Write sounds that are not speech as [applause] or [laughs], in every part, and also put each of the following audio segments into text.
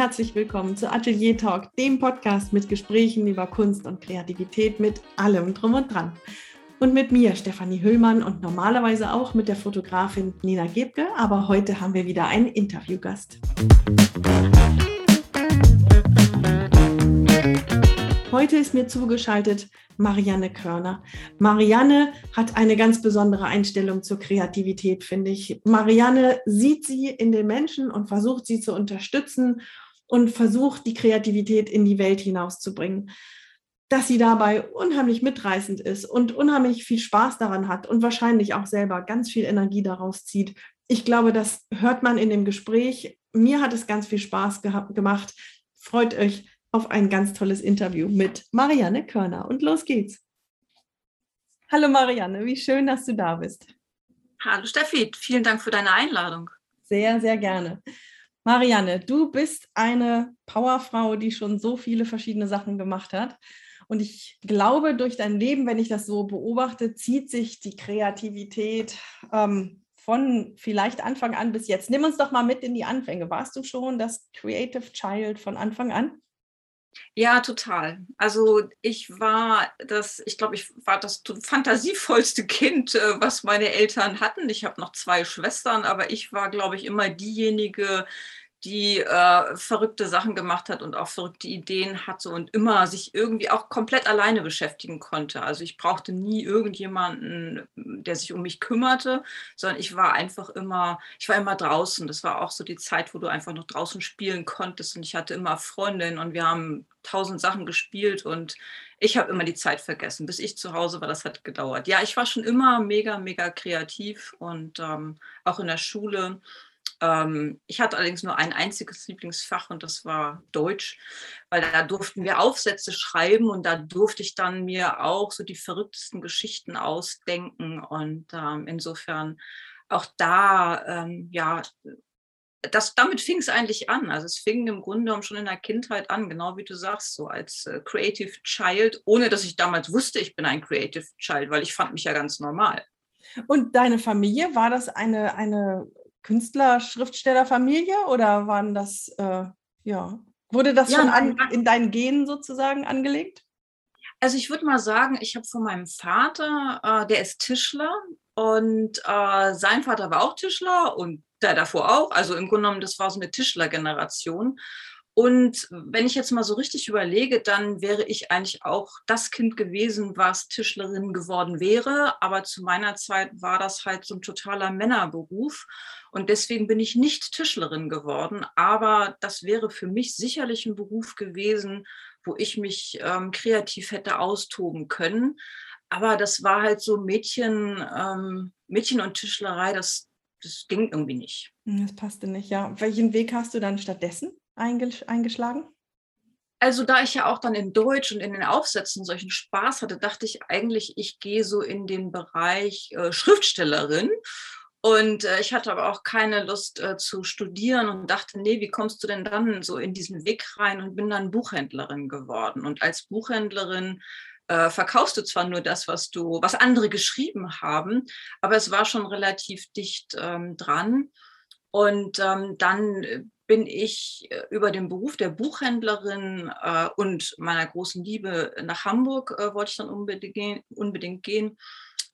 herzlich willkommen zu Atelier Talk, dem Podcast mit Gesprächen über Kunst und Kreativität mit allem drum und dran. Und mit mir, Stefanie Hüllmann, und normalerweise auch mit der Fotografin Nina Gebke, aber heute haben wir wieder einen Interviewgast. Heute ist mir zugeschaltet Marianne Körner. Marianne hat eine ganz besondere Einstellung zur Kreativität, finde ich. Marianne sieht sie in den Menschen und versucht sie zu unterstützen und versucht die Kreativität in die Welt hinauszubringen. Dass sie dabei unheimlich mitreißend ist und unheimlich viel Spaß daran hat und wahrscheinlich auch selber ganz viel Energie daraus zieht. Ich glaube, das hört man in dem Gespräch. Mir hat es ganz viel Spaß gemacht. Freut euch auf ein ganz tolles Interview mit Marianne Körner. Und los geht's. Hallo Marianne, wie schön, dass du da bist. Hallo Steffi, vielen Dank für deine Einladung. Sehr, sehr gerne. Marianne, du bist eine Powerfrau, die schon so viele verschiedene Sachen gemacht hat. Und ich glaube, durch dein Leben, wenn ich das so beobachte, zieht sich die Kreativität ähm, von vielleicht Anfang an bis jetzt. Nimm uns doch mal mit in die Anfänge. Warst du schon das Creative Child von Anfang an? Ja, total. Also ich war das, ich glaube, ich war das fantasievollste Kind, äh, was meine Eltern hatten. Ich habe noch zwei Schwestern, aber ich war, glaube ich, immer diejenige, die äh, verrückte Sachen gemacht hat und auch verrückte Ideen hatte und immer sich irgendwie auch komplett alleine beschäftigen konnte. Also ich brauchte nie irgendjemanden, der sich um mich kümmerte, sondern ich war einfach immer, ich war immer draußen. Das war auch so die Zeit, wo du einfach noch draußen spielen konntest und ich hatte immer Freundinnen und wir haben tausend Sachen gespielt und ich habe immer die Zeit vergessen. Bis ich zu Hause war, das hat gedauert. Ja, ich war schon immer mega, mega kreativ und ähm, auch in der Schule ähm, ich hatte allerdings nur ein einziges Lieblingsfach und das war Deutsch, weil da durften wir Aufsätze schreiben und da durfte ich dann mir auch so die verrücktesten Geschichten ausdenken und ähm, insofern auch da, ähm, ja, das, damit fing es eigentlich an. Also es fing im Grunde genommen schon in der Kindheit an, genau wie du sagst, so als äh, Creative Child, ohne dass ich damals wusste, ich bin ein Creative Child, weil ich fand mich ja ganz normal. Und deine Familie, war das eine, eine Künstler-Schriftsteller-Familie oder waren das, äh, ja, wurde das ja, schon an, in deinen Genen sozusagen angelegt? Also ich würde mal sagen, ich habe von meinem Vater, äh, der ist Tischler und äh, sein Vater war auch Tischler und der davor auch. Also im Grunde genommen, das war so eine Tischlergeneration. Und wenn ich jetzt mal so richtig überlege, dann wäre ich eigentlich auch das Kind gewesen, was Tischlerin geworden wäre. Aber zu meiner Zeit war das halt so ein totaler Männerberuf. Und deswegen bin ich nicht Tischlerin geworden. Aber das wäre für mich sicherlich ein Beruf gewesen, wo ich mich ähm, kreativ hätte austoben können. Aber das war halt so Mädchen, ähm, Mädchen und Tischlerei, das, das ging irgendwie nicht. Das passte nicht, ja. Welchen Weg hast du dann stattdessen? Eingeschlagen? Also da ich ja auch dann in Deutsch und in den Aufsätzen solchen Spaß hatte, dachte ich eigentlich, ich gehe so in den Bereich äh, Schriftstellerin. Und äh, ich hatte aber auch keine Lust äh, zu studieren und dachte, nee, wie kommst du denn dann so in diesen Weg rein und bin dann Buchhändlerin geworden. Und als Buchhändlerin äh, verkaufst du zwar nur das, was du, was andere geschrieben haben, aber es war schon relativ dicht ähm, dran. Und ähm, dann äh, bin ich äh, über den Beruf der Buchhändlerin äh, und meiner großen Liebe nach Hamburg, äh, wollte ich dann unbedingt, unbedingt gehen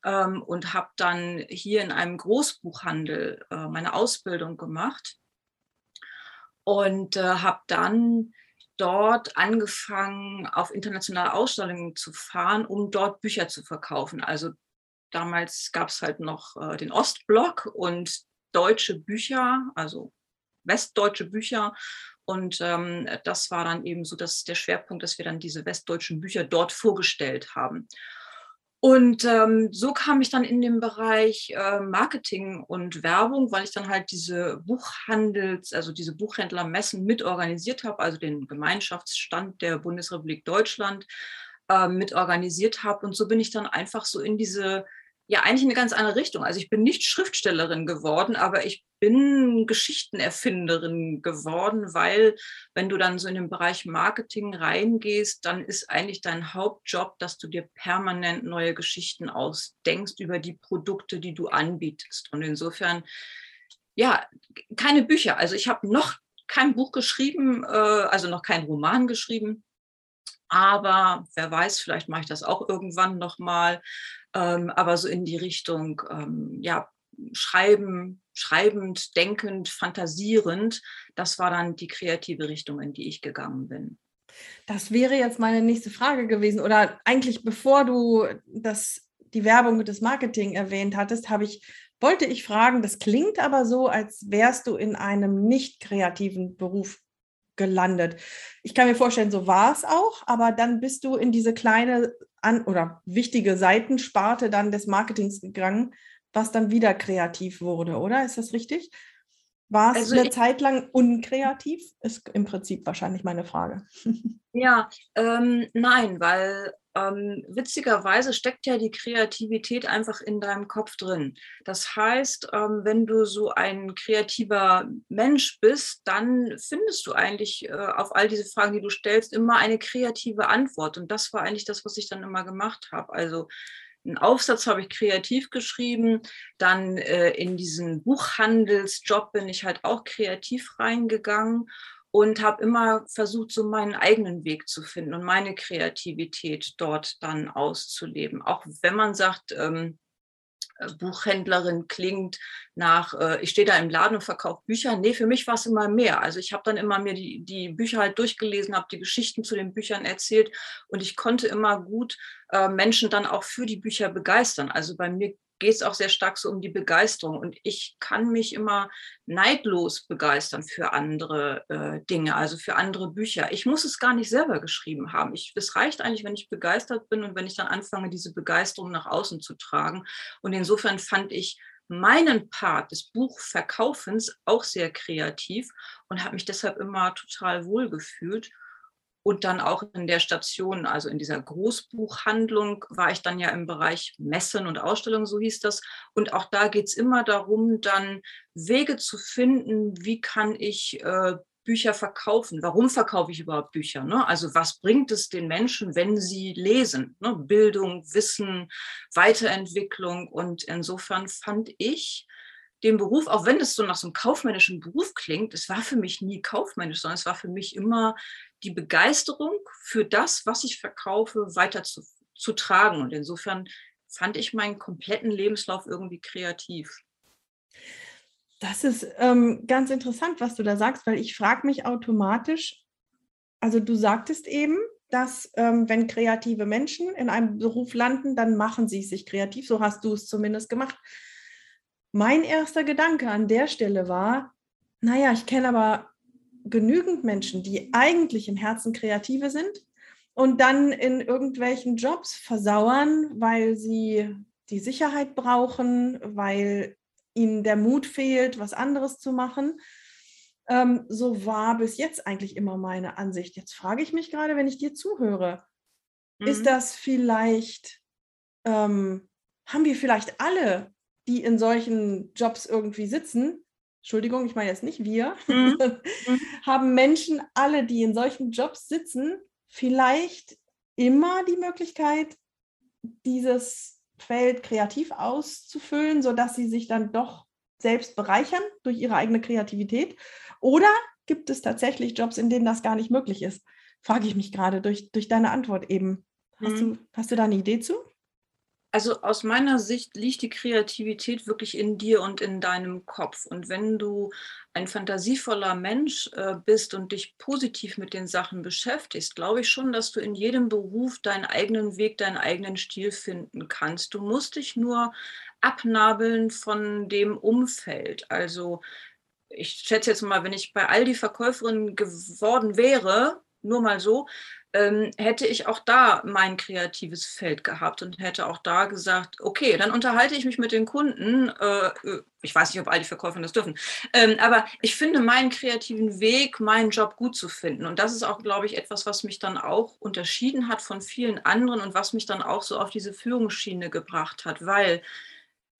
ähm, und habe dann hier in einem Großbuchhandel äh, meine Ausbildung gemacht und äh, habe dann dort angefangen, auf internationale Ausstellungen zu fahren, um dort Bücher zu verkaufen. Also damals gab es halt noch äh, den Ostblock und deutsche Bücher, also westdeutsche Bücher. Und ähm, das war dann eben so dass der Schwerpunkt, dass wir dann diese westdeutschen Bücher dort vorgestellt haben. Und ähm, so kam ich dann in den Bereich äh, Marketing und Werbung, weil ich dann halt diese Buchhandels-, also diese Buchhändlermessen mitorganisiert habe, also den Gemeinschaftsstand der Bundesrepublik Deutschland äh, mitorganisiert habe. Und so bin ich dann einfach so in diese ja eigentlich in eine ganz andere Richtung. Also ich bin nicht Schriftstellerin geworden, aber ich bin Geschichtenerfinderin geworden, weil wenn du dann so in den Bereich Marketing reingehst, dann ist eigentlich dein Hauptjob, dass du dir permanent neue Geschichten ausdenkst über die Produkte, die du anbietest. Und insofern, ja, keine Bücher. Also ich habe noch kein Buch geschrieben, äh, also noch kein Roman geschrieben. Aber wer weiß, vielleicht mache ich das auch irgendwann nochmal. Ähm, aber so in die Richtung, ähm, ja, schreiben, schreibend, denkend, fantasierend, das war dann die kreative Richtung, in die ich gegangen bin. Das wäre jetzt meine nächste Frage gewesen. Oder eigentlich bevor du das, die Werbung und das Marketing erwähnt hattest, habe ich, wollte ich fragen, das klingt aber so, als wärst du in einem nicht kreativen Beruf gelandet. Ich kann mir vorstellen, so war es auch, aber dann bist du in diese kleine an oder wichtige Seitensparte dann des Marketings gegangen, was dann wieder kreativ wurde, oder? Ist das richtig? War es also eine Zeit lang unkreativ? Ist im Prinzip wahrscheinlich meine Frage. [laughs] Ja, ähm, nein, weil ähm, witzigerweise steckt ja die Kreativität einfach in deinem Kopf drin. Das heißt, ähm, wenn du so ein kreativer Mensch bist, dann findest du eigentlich äh, auf all diese Fragen, die du stellst, immer eine kreative Antwort. Und das war eigentlich das, was ich dann immer gemacht habe. Also einen Aufsatz habe ich kreativ geschrieben. Dann äh, in diesen Buchhandelsjob bin ich halt auch kreativ reingegangen und habe immer versucht, so meinen eigenen Weg zu finden und meine Kreativität dort dann auszuleben. Auch wenn man sagt, ähm, äh, Buchhändlerin klingt nach, äh, ich stehe da im Laden und verkaufe Bücher. Nee, für mich war es immer mehr. Also ich habe dann immer mir die, die Bücher halt durchgelesen, habe die Geschichten zu den Büchern erzählt und ich konnte immer gut äh, Menschen dann auch für die Bücher begeistern. Also bei mir geht es auch sehr stark so um die Begeisterung. Und ich kann mich immer neidlos begeistern für andere äh, Dinge, also für andere Bücher. Ich muss es gar nicht selber geschrieben haben. Ich, es reicht eigentlich, wenn ich begeistert bin und wenn ich dann anfange, diese Begeisterung nach außen zu tragen. Und insofern fand ich meinen Part des Buchverkaufens auch sehr kreativ und habe mich deshalb immer total wohl gefühlt. Und dann auch in der Station, also in dieser Großbuchhandlung, war ich dann ja im Bereich Messen und Ausstellungen, so hieß das. Und auch da geht es immer darum, dann Wege zu finden, wie kann ich äh, Bücher verkaufen? Warum verkaufe ich überhaupt Bücher? Ne? Also was bringt es den Menschen, wenn sie lesen? Ne? Bildung, Wissen, Weiterentwicklung. Und insofern fand ich, den Beruf, auch wenn es so nach so einem kaufmännischen Beruf klingt, es war für mich nie kaufmännisch, sondern es war für mich immer die Begeisterung für das, was ich verkaufe, weiter zu. Und insofern fand ich meinen kompletten Lebenslauf irgendwie kreativ. Das ist ähm, ganz interessant, was du da sagst, weil ich frage mich automatisch, also du sagtest eben, dass ähm, wenn kreative Menschen in einem Beruf landen, dann machen sie sich kreativ. So hast du es zumindest gemacht. Mein erster Gedanke an der Stelle war, naja, ich kenne aber genügend Menschen, die eigentlich im Herzen Kreative sind und dann in irgendwelchen Jobs versauern, weil sie die Sicherheit brauchen, weil ihnen der Mut fehlt, was anderes zu machen. Ähm, so war bis jetzt eigentlich immer meine Ansicht. Jetzt frage ich mich gerade, wenn ich dir zuhöre, mhm. ist das vielleicht, ähm, haben wir vielleicht alle, die in solchen Jobs irgendwie sitzen, Entschuldigung, ich meine jetzt nicht wir, mhm. [laughs] mhm. haben Menschen alle, die in solchen Jobs sitzen, vielleicht immer die Möglichkeit, dieses Feld kreativ auszufüllen, sodass sie sich dann doch selbst bereichern durch ihre eigene Kreativität? Oder gibt es tatsächlich Jobs, in denen das gar nicht möglich ist? Frage ich mich gerade durch, durch deine Antwort eben. Hast, mhm. du, hast du da eine Idee zu? Also aus meiner Sicht liegt die Kreativität wirklich in dir und in deinem Kopf. Und wenn du ein fantasievoller Mensch äh, bist und dich positiv mit den Sachen beschäftigst, glaube ich schon, dass du in jedem Beruf deinen eigenen Weg, deinen eigenen Stil finden kannst. Du musst dich nur abnabeln von dem Umfeld. Also ich schätze jetzt mal, wenn ich bei Aldi Verkäuferin geworden wäre, nur mal so, ähm, hätte ich auch da mein kreatives Feld gehabt und hätte auch da gesagt, okay, dann unterhalte ich mich mit den Kunden. Äh, ich weiß nicht, ob all die Verkäufer das dürfen, ähm, aber ich finde meinen kreativen Weg, meinen Job gut zu finden. Und das ist auch, glaube ich, etwas, was mich dann auch unterschieden hat von vielen anderen und was mich dann auch so auf diese Führungsschiene gebracht hat, weil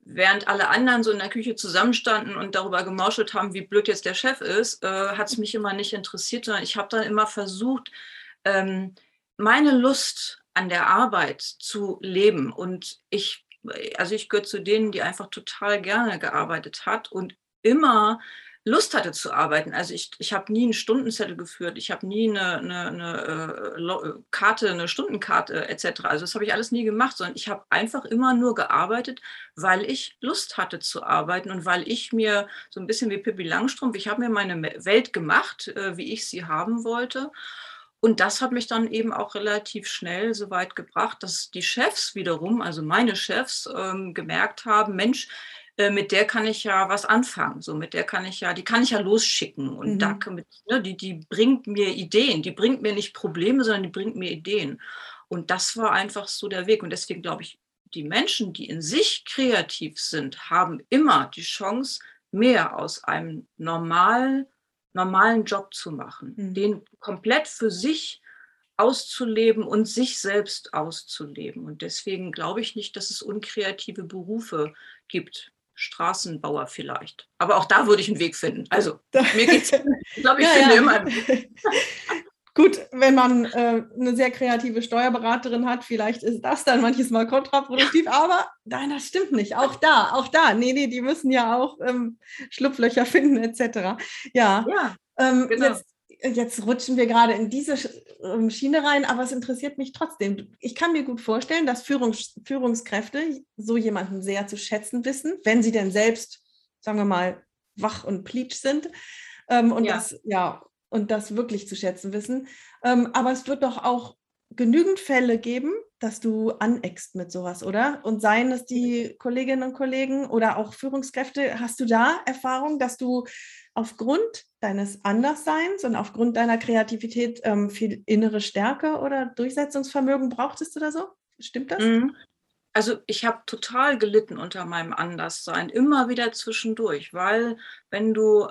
während alle anderen so in der Küche zusammenstanden und darüber gemauschelt haben, wie blöd jetzt der Chef ist, äh, hat es mich immer nicht interessiert, sondern ich habe dann immer versucht, ähm, meine Lust an der Arbeit zu leben. Und ich, also ich gehöre zu denen, die einfach total gerne gearbeitet hat und immer Lust hatte zu arbeiten. Also ich, ich habe nie einen Stundenzettel geführt, ich habe nie eine, eine, eine äh, Karte, eine Stundenkarte etc. Also das habe ich alles nie gemacht, sondern ich habe einfach immer nur gearbeitet, weil ich Lust hatte zu arbeiten und weil ich mir so ein bisschen wie Pippi Langstrumpf, ich habe mir meine Welt gemacht, äh, wie ich sie haben wollte. Und das hat mich dann eben auch relativ schnell so weit gebracht, dass die Chefs wiederum, also meine Chefs, ähm, gemerkt haben, Mensch, äh, mit der kann ich ja was anfangen. So, mit der kann ich ja, die kann ich ja losschicken. Und mhm. da mit, ne, die, die bringt mir Ideen. Die bringt mir nicht Probleme, sondern die bringt mir Ideen. Und das war einfach so der Weg. Und deswegen glaube ich, die Menschen, die in sich kreativ sind, haben immer die Chance, mehr aus einem normal, normalen Job zu machen, mhm. den komplett für sich auszuleben und sich selbst auszuleben. Und deswegen glaube ich nicht, dass es unkreative Berufe gibt. Straßenbauer vielleicht. Aber auch da würde ich einen Weg finden. Also mir geht es, [laughs] ich glaube, ich ja, finde ja. immer einen [laughs] Weg. [laughs] Gut, wenn man äh, eine sehr kreative Steuerberaterin hat, vielleicht ist das dann manches Mal kontraproduktiv, aber nein, das stimmt nicht. Auch da, auch da. Nee, nee, die müssen ja auch ähm, Schlupflöcher finden, etc. Ja, ja ähm, genau. jetzt jetzt rutschen wir gerade in diese ähm, Schiene rein, aber es interessiert mich trotzdem. Ich kann mir gut vorstellen, dass Führungs Führungskräfte so jemanden sehr zu schätzen wissen, wenn sie denn selbst, sagen wir mal, wach und pleatsch sind ähm, und, ja. Das, ja, und das wirklich zu schätzen wissen. Ähm, aber es wird doch auch genügend Fälle geben, dass du aneckst mit sowas, oder? Und seien es die Kolleginnen und Kollegen oder auch Führungskräfte, hast du da Erfahrung, dass du aufgrund deines Andersseins und aufgrund deiner Kreativität ähm, viel innere Stärke oder Durchsetzungsvermögen brauchtest oder so? Stimmt das? Mhm. Also ich habe total gelitten unter meinem Anderssein, immer wieder zwischendurch, weil wenn du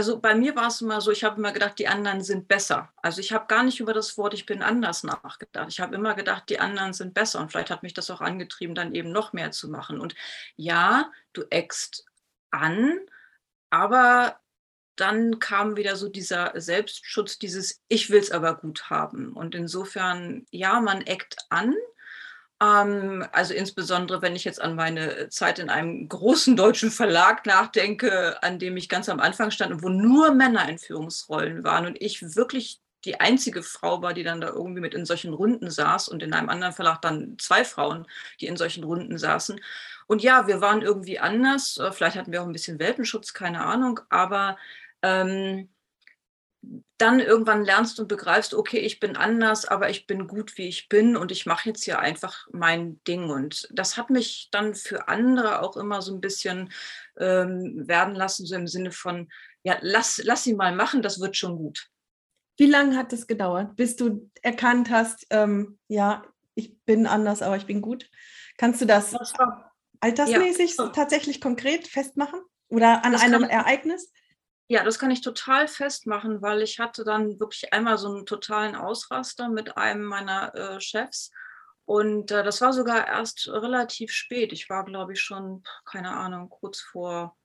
also bei mir war es immer so, ich habe immer gedacht, die anderen sind besser. Also ich habe gar nicht über das Wort ich bin anders nachgedacht. Ich habe immer gedacht, die anderen sind besser. Und vielleicht hat mich das auch angetrieben, dann eben noch mehr zu machen. Und ja, du eckst an, aber dann kam wieder so dieser Selbstschutz, dieses Ich will es aber gut haben. Und insofern, ja, man eckt an, also insbesondere, wenn ich jetzt an meine Zeit in einem großen deutschen Verlag nachdenke, an dem ich ganz am Anfang stand und wo nur Männer in Führungsrollen waren und ich wirklich die einzige Frau war, die dann da irgendwie mit in solchen Runden saß und in einem anderen Verlag dann zwei Frauen, die in solchen Runden saßen. Und ja, wir waren irgendwie anders. Äh, vielleicht hatten wir auch ein bisschen Welpenschutz, keine Ahnung. Aber ähm, dann irgendwann lernst und begreifst, okay, ich bin anders, aber ich bin gut, wie ich bin und ich mache jetzt hier einfach mein Ding. Und das hat mich dann für andere auch immer so ein bisschen ähm, werden lassen, so im Sinne von, ja, lass, lass sie mal machen, das wird schon gut. Wie lange hat es gedauert, bis du erkannt hast, ähm, ja, ich bin anders, aber ich bin gut? Kannst du das, das war, altersmäßig ja. tatsächlich konkret festmachen oder an das einem Ereignis? Ja, das kann ich total festmachen, weil ich hatte dann wirklich einmal so einen totalen Ausraster mit einem meiner äh, Chefs. Und äh, das war sogar erst relativ spät. Ich war, glaube ich, schon, keine Ahnung, kurz vor,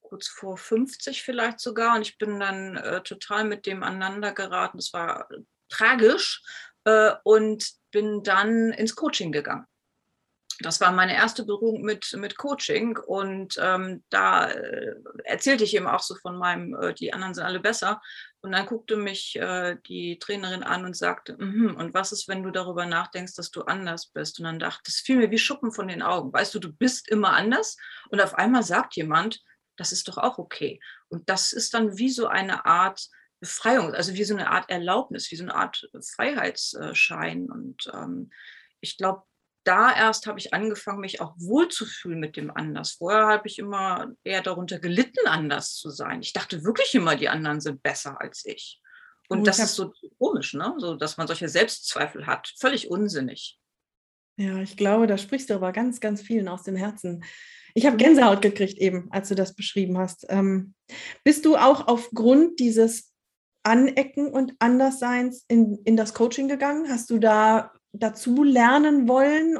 kurz vor 50 vielleicht sogar. Und ich bin dann äh, total mit dem aneinander geraten. Das war tragisch. Äh, und bin dann ins Coaching gegangen das war meine erste Berührung mit, mit Coaching und ähm, da äh, erzählte ich eben auch so von meinem, äh, die anderen sind alle besser. Und dann guckte mich äh, die Trainerin an und sagte, mm -hmm, und was ist, wenn du darüber nachdenkst, dass du anders bist? Und dann dachte, das fiel mir wie Schuppen von den Augen. Weißt du, du bist immer anders und auf einmal sagt jemand, das ist doch auch okay. Und das ist dann wie so eine Art Befreiung, also wie so eine Art Erlaubnis, wie so eine Art Freiheitsschein. Und ähm, ich glaube, da erst habe ich angefangen, mich auch wohlzufühlen mit dem Anders. Vorher habe ich immer eher darunter gelitten, anders zu sein. Ich dachte wirklich immer, die anderen sind besser als ich. Und oh, das ist so komisch, ne? so, dass man solche Selbstzweifel hat. Völlig unsinnig. Ja, ich glaube, da sprichst du aber ganz, ganz vielen aus dem Herzen. Ich habe Gänsehaut gekriegt eben, als du das beschrieben hast. Ähm, bist du auch aufgrund dieses Anecken und Andersseins in, in das Coaching gegangen? Hast du da dazu lernen wollen,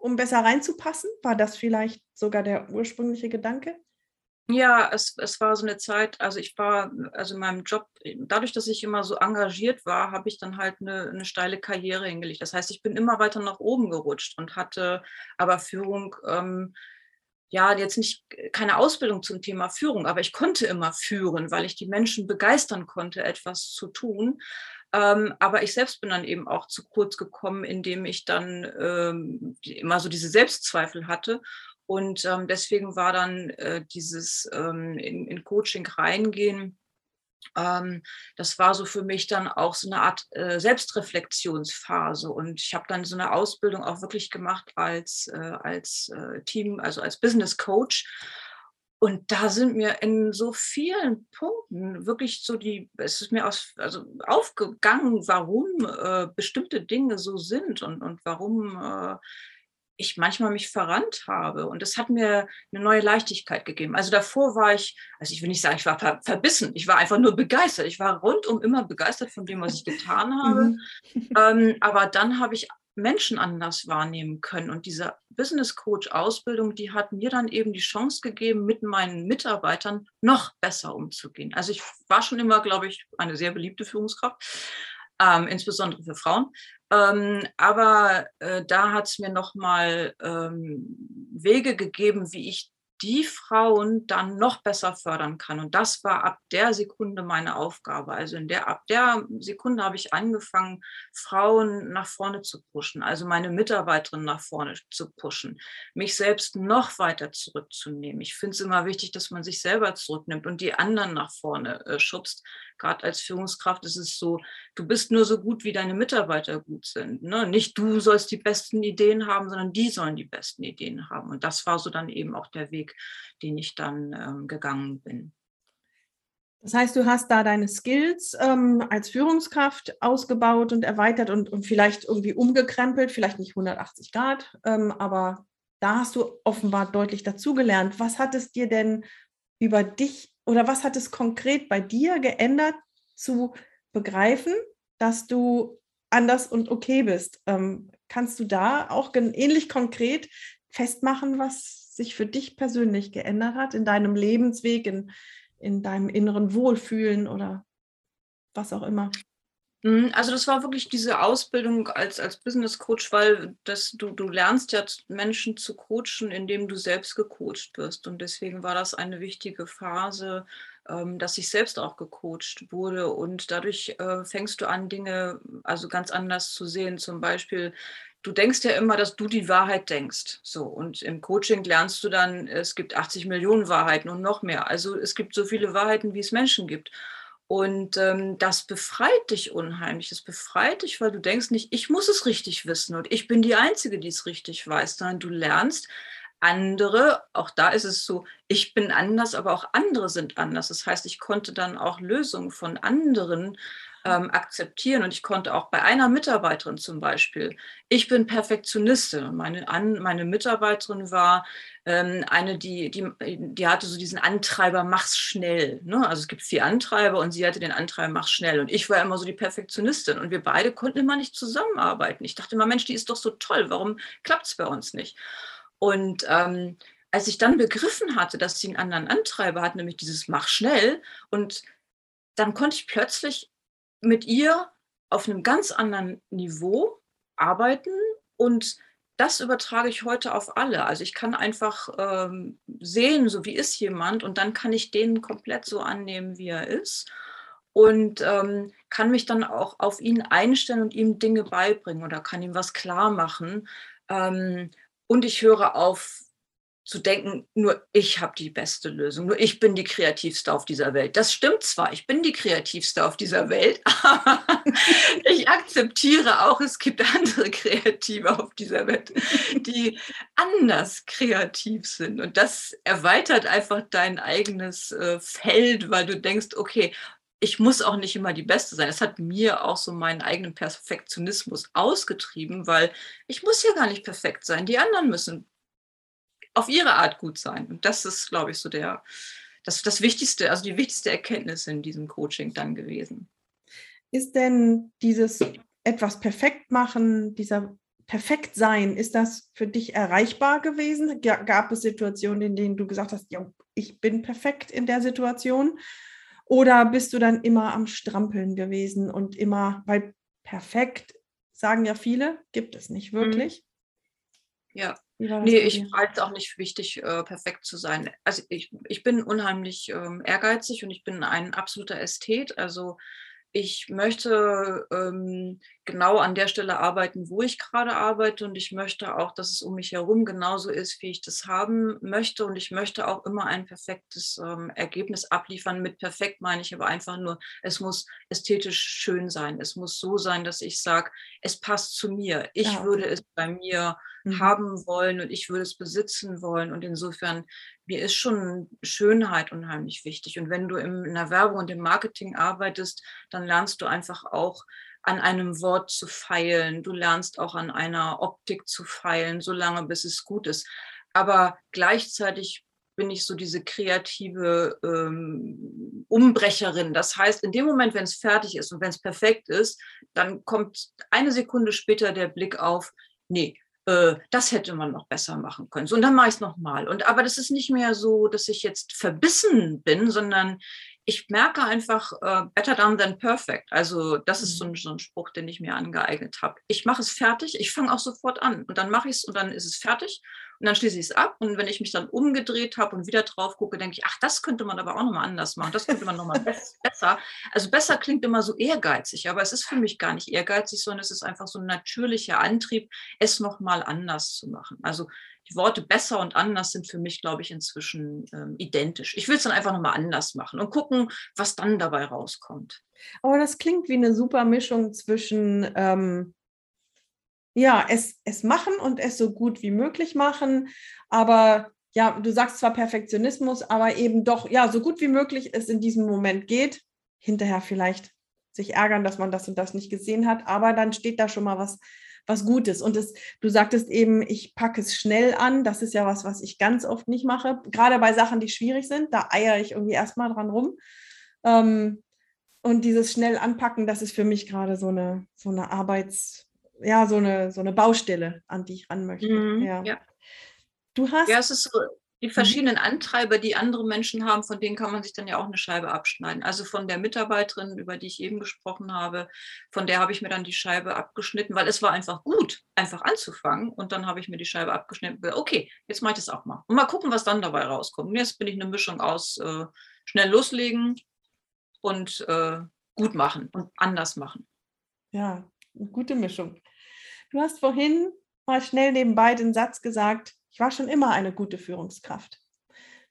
um besser reinzupassen? War das vielleicht sogar der ursprüngliche Gedanke? Ja, es, es war so eine Zeit, also ich war, also in meinem Job, dadurch, dass ich immer so engagiert war, habe ich dann halt eine, eine steile Karriere hingelegt. Das heißt, ich bin immer weiter nach oben gerutscht und hatte aber Führung ähm, ja, jetzt nicht keine Ausbildung zum Thema Führung, aber ich konnte immer führen, weil ich die Menschen begeistern konnte, etwas zu tun. Ähm, aber ich selbst bin dann eben auch zu kurz gekommen, indem ich dann ähm, immer so diese Selbstzweifel hatte. Und ähm, deswegen war dann äh, dieses ähm, in, in, Coaching reingehen, das war so für mich dann auch so eine Art äh, Selbstreflexionsphase. Und ich habe dann so eine Ausbildung auch wirklich gemacht als, äh, als äh, Team, also als Business Coach und da sind mir in so vielen Punkten wirklich so die, es ist mir aus, also aufgegangen, warum bestimmte Dinge so sind und, und warum ich manchmal mich verrannt habe. Und das hat mir eine neue Leichtigkeit gegeben. Also davor war ich, also ich will nicht sagen, ich war ver verbissen, ich war einfach nur begeistert. Ich war rundum immer begeistert von dem, was ich getan [laughs] habe. Mhm. Ähm, aber dann habe ich Menschen anders wahrnehmen können. Und diese Business Coach Ausbildung, die hat mir dann eben die Chance gegeben, mit meinen Mitarbeitern noch besser umzugehen. Also ich war schon immer, glaube ich, eine sehr beliebte Führungskraft, ähm, insbesondere für Frauen. Ähm, aber äh, da hat es mir nochmal ähm, Wege gegeben, wie ich die Frauen dann noch besser fördern kann. Und das war ab der Sekunde meine Aufgabe. Also in der, ab der Sekunde habe ich angefangen, Frauen nach vorne zu pushen, also meine Mitarbeiterinnen nach vorne zu pushen, mich selbst noch weiter zurückzunehmen. Ich finde es immer wichtig, dass man sich selber zurücknimmt und die anderen nach vorne äh, schubst, gerade als Führungskraft ist es so, du bist nur so gut, wie deine Mitarbeiter gut sind. Ne? Nicht du sollst die besten Ideen haben, sondern die sollen die besten Ideen haben. Und das war so dann eben auch der Weg, den ich dann ähm, gegangen bin. Das heißt, du hast da deine Skills ähm, als Führungskraft ausgebaut und erweitert und, und, vielleicht irgendwie umgekrempelt, vielleicht nicht 180 Grad, ähm, aber da hast du offenbar deutlich dazugelernt. Was hat es dir denn über dich oder was hat es konkret bei dir geändert, zu begreifen, dass du anders und okay bist? Ähm, kannst du da auch ähnlich konkret festmachen, was sich für dich persönlich geändert hat in deinem Lebensweg, in, in deinem inneren Wohlfühlen oder was auch immer? Mhm, also das war wirklich diese Ausbildung als, als Business Coach, weil das, du, du lernst ja Menschen zu coachen, indem du selbst gecoacht wirst. Und deswegen war das eine wichtige Phase, dass ich selbst auch gecoacht wurde. Und dadurch äh, fängst du an, Dinge also ganz anders zu sehen. Zum Beispiel, du denkst ja immer, dass du die Wahrheit denkst. So, und im Coaching lernst du dann, es gibt 80 Millionen Wahrheiten und noch mehr. Also es gibt so viele Wahrheiten, wie es Menschen gibt. Und ähm, das befreit dich unheimlich. Das befreit dich, weil du denkst nicht, ich muss es richtig wissen und ich bin die Einzige, die es richtig weiß, sondern du lernst, andere, auch da ist es so, ich bin anders, aber auch andere sind anders. Das heißt, ich konnte dann auch Lösungen von anderen ähm, akzeptieren. Und ich konnte auch bei einer Mitarbeiterin zum Beispiel, ich bin Perfektionistin und meine, an, meine Mitarbeiterin war ähm, eine, die, die, die hatte so diesen Antreiber, mach's schnell. Ne? Also es gibt vier Antreiber und sie hatte den Antreiber, mach's schnell. Und ich war immer so die Perfektionistin und wir beide konnten immer nicht zusammenarbeiten. Ich dachte immer, Mensch, die ist doch so toll, warum klappt es bei uns nicht? Und ähm, als ich dann begriffen hatte, dass sie einen anderen Antreiber hat, nämlich dieses Mach schnell, und dann konnte ich plötzlich mit ihr auf einem ganz anderen Niveau arbeiten und das übertrage ich heute auf alle. Also ich kann einfach ähm, sehen, so wie ist jemand und dann kann ich den komplett so annehmen, wie er ist und ähm, kann mich dann auch auf ihn einstellen und ihm Dinge beibringen oder kann ihm was klar machen. Ähm, und ich höre auf zu denken, nur ich habe die beste Lösung, nur ich bin die kreativste auf dieser Welt. Das stimmt zwar, ich bin die kreativste auf dieser Welt, [laughs] aber ich akzeptiere auch, es gibt andere Kreative auf dieser Welt, die anders kreativ sind. Und das erweitert einfach dein eigenes äh, Feld, weil du denkst, okay, ich muss auch nicht immer die Beste sein. Das hat mir auch so meinen eigenen Perfektionismus ausgetrieben, weil ich muss ja gar nicht perfekt sein. Die anderen müssen auf ihre Art gut sein. Und das ist, glaube ich, so der, das, das Wichtigste, also die wichtigste Erkenntnis in diesem Coaching dann gewesen. Ist denn dieses etwas perfekt machen, dieser perfekt sein, ist das für dich erreichbar gewesen? Gab es Situationen, in denen du gesagt hast, ja, ich bin perfekt in der Situation? Oder bist du dann immer am Strampeln gewesen und immer, weil perfekt, sagen ja viele, gibt es nicht mhm. wirklich. Ja. Nee, ich halte es auch nicht wichtig, äh, perfekt zu sein. Also ich, ich bin unheimlich ähm, ehrgeizig und ich bin ein absoluter Ästhet. Also ich möchte ähm, genau an der Stelle arbeiten, wo ich gerade arbeite und ich möchte auch, dass es um mich herum genauso ist, wie ich das haben möchte und ich möchte auch immer ein perfektes ähm, Ergebnis abliefern. Mit perfekt meine ich aber einfach nur, es muss ästhetisch schön sein. Es muss so sein, dass ich sage, es passt zu mir. Ich ja. würde es bei mir mhm. haben wollen und ich würde es besitzen wollen und insofern mir ist schon Schönheit unheimlich wichtig. Und wenn du in der Werbung und im Marketing arbeitest, dann lernst du einfach auch an einem Wort zu feilen. Du lernst auch an einer Optik zu feilen, solange bis es gut ist. Aber gleichzeitig bin ich so diese kreative ähm, Umbrecherin. Das heißt, in dem Moment, wenn es fertig ist und wenn es perfekt ist, dann kommt eine Sekunde später der Blick auf, nee, äh, das hätte man noch besser machen können. So, und dann mache ich es nochmal. Und aber das ist nicht mehr so, dass ich jetzt verbissen bin, sondern ich merke einfach uh, better done than perfect. Also das ist so mhm. ein, so ein Spruch, den ich mir angeeignet habe. Ich mache es fertig, ich fange auch sofort an und dann mache ich es und dann ist es fertig und dann schließe ich es ab. Und wenn ich mich dann umgedreht habe und wieder drauf gucke, denke ich, ach, das könnte man aber auch nochmal anders machen. Das könnte man nochmal [laughs] besser. Also besser klingt immer so ehrgeizig, aber es ist für mich gar nicht ehrgeizig, sondern es ist einfach so ein natürlicher Antrieb, es nochmal anders zu machen. Also die Worte besser und anders sind für mich, glaube ich, inzwischen ähm, identisch. Ich will es dann einfach nochmal anders machen und gucken, was dann dabei rauskommt. Aber das klingt wie eine super Mischung zwischen ähm, ja, es, es machen und es so gut wie möglich machen. Aber ja, du sagst zwar Perfektionismus, aber eben doch, ja, so gut wie möglich es in diesem Moment geht. Hinterher vielleicht sich ärgern, dass man das und das nicht gesehen hat, aber dann steht da schon mal was, was Gutes. Und es, du sagtest eben, ich packe es schnell an. Das ist ja was, was ich ganz oft nicht mache. Gerade bei Sachen, die schwierig sind, da eiere ich irgendwie erstmal dran rum. Ähm, und dieses schnell anpacken, das ist für mich gerade so eine, so eine Arbeits- ja, so eine, so eine Baustelle, an die ich ran möchte. Mhm, ja. ja. Du hast. Ja, es ist so, die mhm. verschiedenen Antreiber, die andere Menschen haben, von denen kann man sich dann ja auch eine Scheibe abschneiden. Also von der Mitarbeiterin, über die ich eben gesprochen habe, von der habe ich mir dann die Scheibe abgeschnitten, weil es war einfach gut, einfach anzufangen. Und dann habe ich mir die Scheibe abgeschnitten. Okay, jetzt mache ich das auch mal. Und mal gucken, was dann dabei rauskommt. Und jetzt bin ich eine Mischung aus äh, schnell loslegen und äh, gut machen und anders machen. Ja, eine gute Mischung. Du hast vorhin mal schnell nebenbei den Satz gesagt, ich war schon immer eine gute Führungskraft.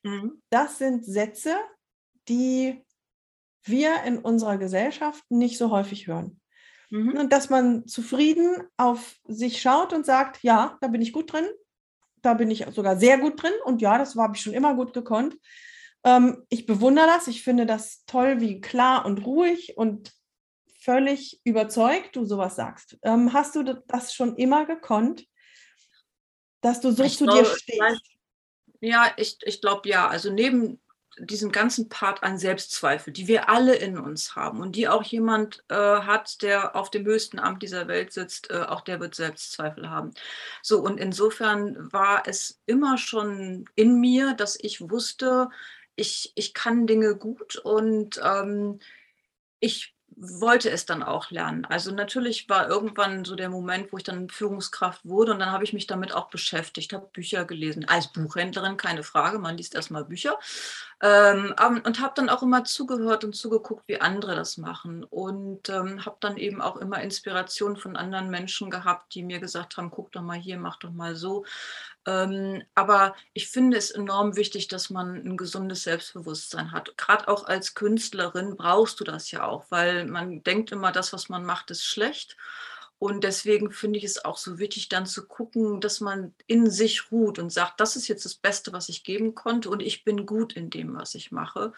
Mhm. Das sind Sätze, die wir in unserer Gesellschaft nicht so häufig hören. Mhm. Und dass man zufrieden auf sich schaut und sagt, ja, da bin ich gut drin, da bin ich sogar sehr gut drin und ja, das habe ich schon immer gut gekonnt. Ähm, ich bewundere das, ich finde das toll, wie klar und ruhig und völlig überzeugt du sowas sagst. Ähm, hast du das schon immer gekonnt, dass du so ich zu glaube, dir stehst? Ja, ich, ich glaube ja. Also neben diesem ganzen Part an Selbstzweifel, die wir alle in uns haben und die auch jemand äh, hat, der auf dem höchsten Amt dieser Welt sitzt, äh, auch der wird Selbstzweifel haben. So, und insofern war es immer schon in mir, dass ich wusste, ich, ich kann Dinge gut und ähm, ich wollte es dann auch lernen. Also natürlich war irgendwann so der Moment, wo ich dann Führungskraft wurde und dann habe ich mich damit auch beschäftigt, habe Bücher gelesen. Als Buchhändlerin, keine Frage, man liest erstmal Bücher. Ähm, und habe dann auch immer zugehört und zugeguckt, wie andere das machen. Und ähm, habe dann eben auch immer Inspiration von anderen Menschen gehabt, die mir gesagt haben, guck doch mal hier, mach doch mal so. Ähm, aber ich finde es enorm wichtig, dass man ein gesundes Selbstbewusstsein hat. Gerade auch als Künstlerin brauchst du das ja auch, weil man denkt immer, das, was man macht, ist schlecht. Und deswegen finde ich es auch so wichtig, dann zu gucken, dass man in sich ruht und sagt, das ist jetzt das Beste, was ich geben konnte und ich bin gut in dem, was ich mache.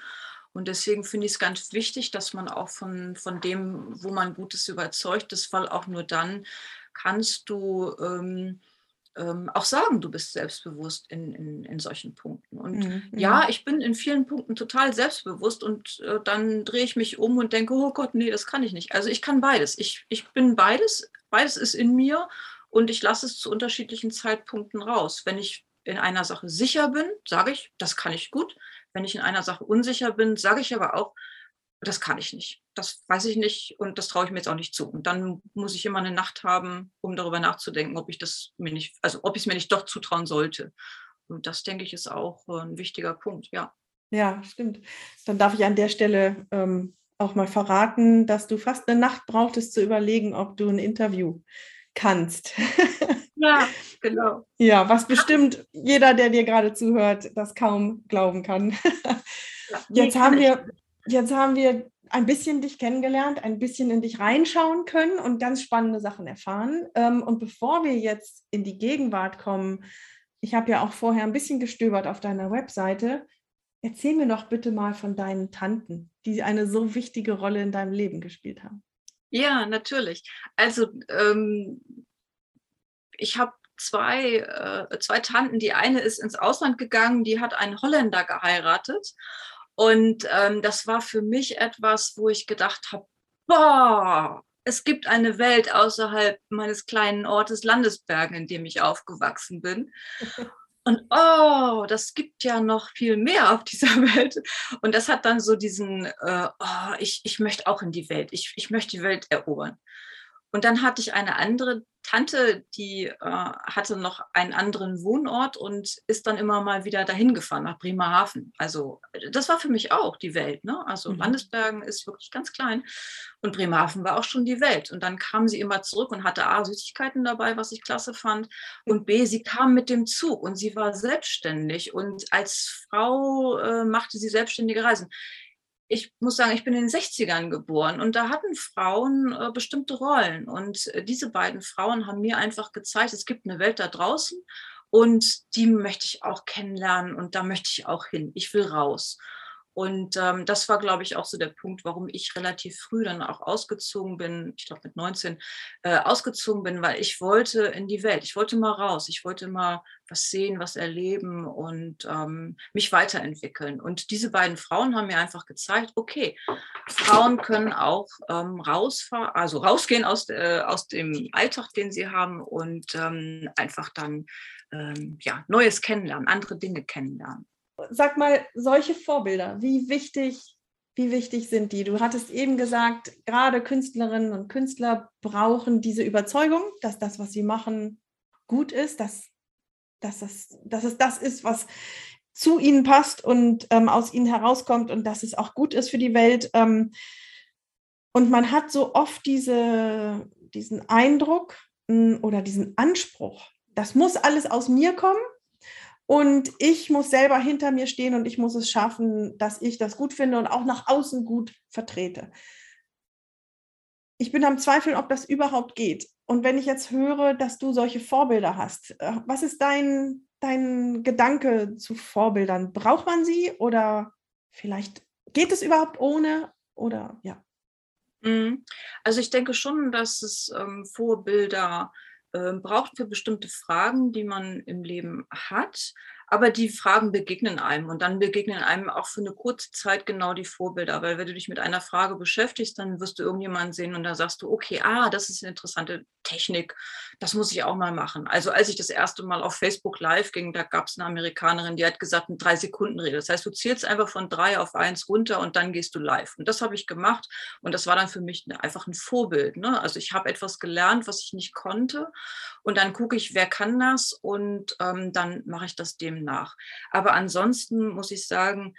Und deswegen finde ich es ganz wichtig, dass man auch von, von dem, wo man Gutes überzeugt ist, weil auch nur dann kannst du ähm, ähm, auch sagen, du bist selbstbewusst in, in, in solchen Punkten. Und mhm. ja, ich bin in vielen Punkten total selbstbewusst und äh, dann drehe ich mich um und denke, oh Gott, nee, das kann ich nicht. Also ich kann beides. Ich, ich bin beides, beides ist in mir und ich lasse es zu unterschiedlichen Zeitpunkten raus. Wenn ich in einer Sache sicher bin, sage ich, das kann ich gut. Wenn ich in einer Sache unsicher bin, sage ich aber auch, das kann ich nicht. Das weiß ich nicht und das traue ich mir jetzt auch nicht zu. Und dann muss ich immer eine Nacht haben, um darüber nachzudenken, ob ich das mir nicht, also ob ich es mir nicht doch zutrauen sollte. Und das, denke ich, ist auch äh, ein wichtiger Punkt, ja. Ja, stimmt. Dann darf ich an der Stelle ähm, auch mal verraten, dass du fast eine Nacht brauchtest zu überlegen, ob du ein Interview kannst. [laughs] Ja, genau. Ja, was bestimmt jeder, der dir gerade zuhört, das kaum glauben kann. Ja, [laughs] jetzt haben wir, jetzt haben wir ein bisschen dich kennengelernt, ein bisschen in dich reinschauen können und ganz spannende Sachen erfahren. Ähm, und bevor wir jetzt in die Gegenwart kommen, ich habe ja auch vorher ein bisschen gestöbert auf deiner Webseite. Erzähl mir doch bitte mal von deinen Tanten, die eine so wichtige Rolle in deinem Leben gespielt haben. Ja, natürlich. Also ähm, ich habe zwei, äh, zwei Tanten. Die eine ist ins Ausland gegangen, die hat einen Holländer geheiratet. Und ähm, das war für mich etwas, wo ich gedacht habe, boah, es gibt eine Welt außerhalb meines kleinen Ortes Landesbergen, in dem ich aufgewachsen bin. [laughs] Und oh, das gibt ja noch viel mehr auf dieser [laughs] Welt. Und das hat dann so diesen, äh, oh, ich, ich möchte auch in die Welt, ich, ich möchte die Welt erobern. Und dann hatte ich eine andere Tante, die äh, hatte noch einen anderen Wohnort und ist dann immer mal wieder dahin gefahren nach Bremerhaven. Also das war für mich auch die Welt. Ne? Also mhm. Landesbergen ist wirklich ganz klein und Bremerhaven war auch schon die Welt. Und dann kam sie immer zurück und hatte A, Süßigkeiten dabei, was ich klasse fand. Und B, sie kam mit dem Zug und sie war selbstständig und als Frau äh, machte sie selbstständige Reisen ich muss sagen, ich bin in den 60ern geboren und da hatten Frauen äh, bestimmte Rollen. Und äh, diese beiden Frauen haben mir einfach gezeigt, es gibt eine Welt da draußen und die möchte ich auch kennenlernen und da möchte ich auch hin. Ich will raus. Und ähm, das war, glaube ich, auch so der Punkt, warum ich relativ früh dann auch ausgezogen bin, ich glaube mit 19, äh, ausgezogen bin, weil ich wollte in die Welt, ich wollte mal raus, ich wollte mal was sehen, was erleben und ähm, mich weiterentwickeln. Und diese beiden Frauen haben mir einfach gezeigt, okay, Frauen können auch ähm, rausfahren, also rausgehen aus, äh, aus dem Alltag, den sie haben und ähm, einfach dann ähm, ja, Neues kennenlernen, andere Dinge kennenlernen sag mal, solche Vorbilder, wie wichtig, wie wichtig sind die? Du hattest eben gesagt, gerade Künstlerinnen und Künstler brauchen diese Überzeugung, dass das, was sie machen, gut ist, dass, dass, es, dass es das ist, was zu ihnen passt und ähm, aus ihnen herauskommt und dass es auch gut ist für die Welt. Ähm, und man hat so oft diese, diesen Eindruck mh, hm, oder diesen Anspruch, das muss alles aus mir kommen und ich muss selber hinter mir stehen und ich muss es schaffen, dass ich das gut finde und auch nach außen gut vertrete. Ich bin am Zweifeln, ob das überhaupt geht. Und wenn ich jetzt höre, dass du solche Vorbilder hast, äh, was ist dein, dein Gedanke zu Vorbildern? Braucht man sie oder vielleicht geht es überhaupt ohne? Oder ja. Mhm. Also ich denke schon, dass es ähm, Vorbilder braucht für bestimmte Fragen, die man im Leben hat. Aber die Fragen begegnen einem und dann begegnen einem auch für eine kurze Zeit genau die Vorbilder. Weil wenn du dich mit einer Frage beschäftigst, dann wirst du irgendjemanden sehen und da sagst du, okay, ah, das ist eine interessante Technik, das muss ich auch mal machen. Also als ich das erste Mal auf Facebook live ging, da gab es eine Amerikanerin, die hat gesagt, eine drei Sekunden Rede. Das heißt, du zählst einfach von drei auf eins runter und dann gehst du live. Und das habe ich gemacht und das war dann für mich einfach ein Vorbild. Ne? Also ich habe etwas gelernt, was ich nicht konnte und dann gucke ich, wer kann das und ähm, dann mache ich das dem nach. Aber ansonsten muss ich sagen,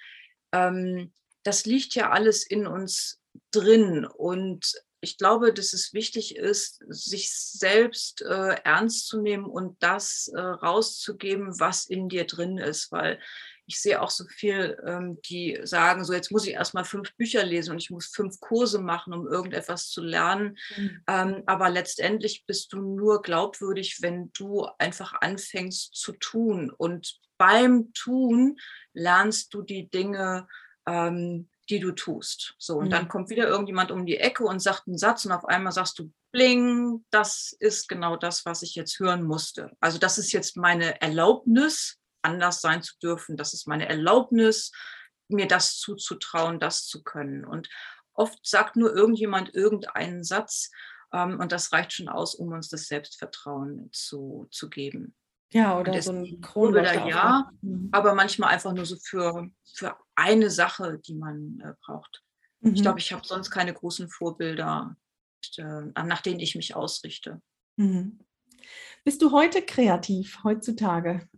ähm, das liegt ja alles in uns drin und ich glaube, dass es wichtig ist, sich selbst äh, ernst zu nehmen und das äh, rauszugeben, was in dir drin ist, weil ich sehe auch so viel, ähm, die sagen, so jetzt muss ich erstmal fünf Bücher lesen und ich muss fünf Kurse machen, um irgendetwas zu lernen. Mhm. Ähm, aber letztendlich bist du nur glaubwürdig, wenn du einfach anfängst zu tun. Und beim Tun lernst du die Dinge, ähm, die du tust. So, und mhm. dann kommt wieder irgendjemand um die Ecke und sagt einen Satz und auf einmal sagst du, bling, das ist genau das, was ich jetzt hören musste. Also das ist jetzt meine Erlaubnis, anders sein zu dürfen. Das ist meine Erlaubnis, mir das zuzutrauen, das zu können. Und oft sagt nur irgendjemand irgendeinen Satz ähm, und das reicht schon aus, um uns das Selbstvertrauen zu, zu geben. Ja, oder so ein Kronleuchter. Ja, mhm. aber manchmal einfach nur so für, für eine Sache, die man äh, braucht. Mhm. Ich glaube, ich habe sonst keine großen Vorbilder, äh, nach denen ich mich ausrichte. Mhm. Bist du heute kreativ, heutzutage?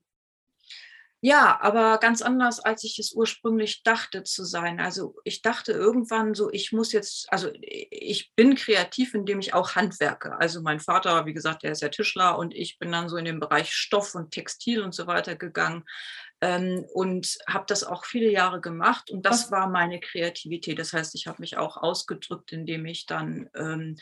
Ja, aber ganz anders, als ich es ursprünglich dachte zu sein. Also ich dachte irgendwann so, ich muss jetzt, also ich bin kreativ, indem ich auch handwerke. Also mein Vater, wie gesagt, der ist ja Tischler und ich bin dann so in den Bereich Stoff und Textil und so weiter gegangen ähm, und habe das auch viele Jahre gemacht und das war meine Kreativität. Das heißt, ich habe mich auch ausgedrückt, indem ich dann ähm,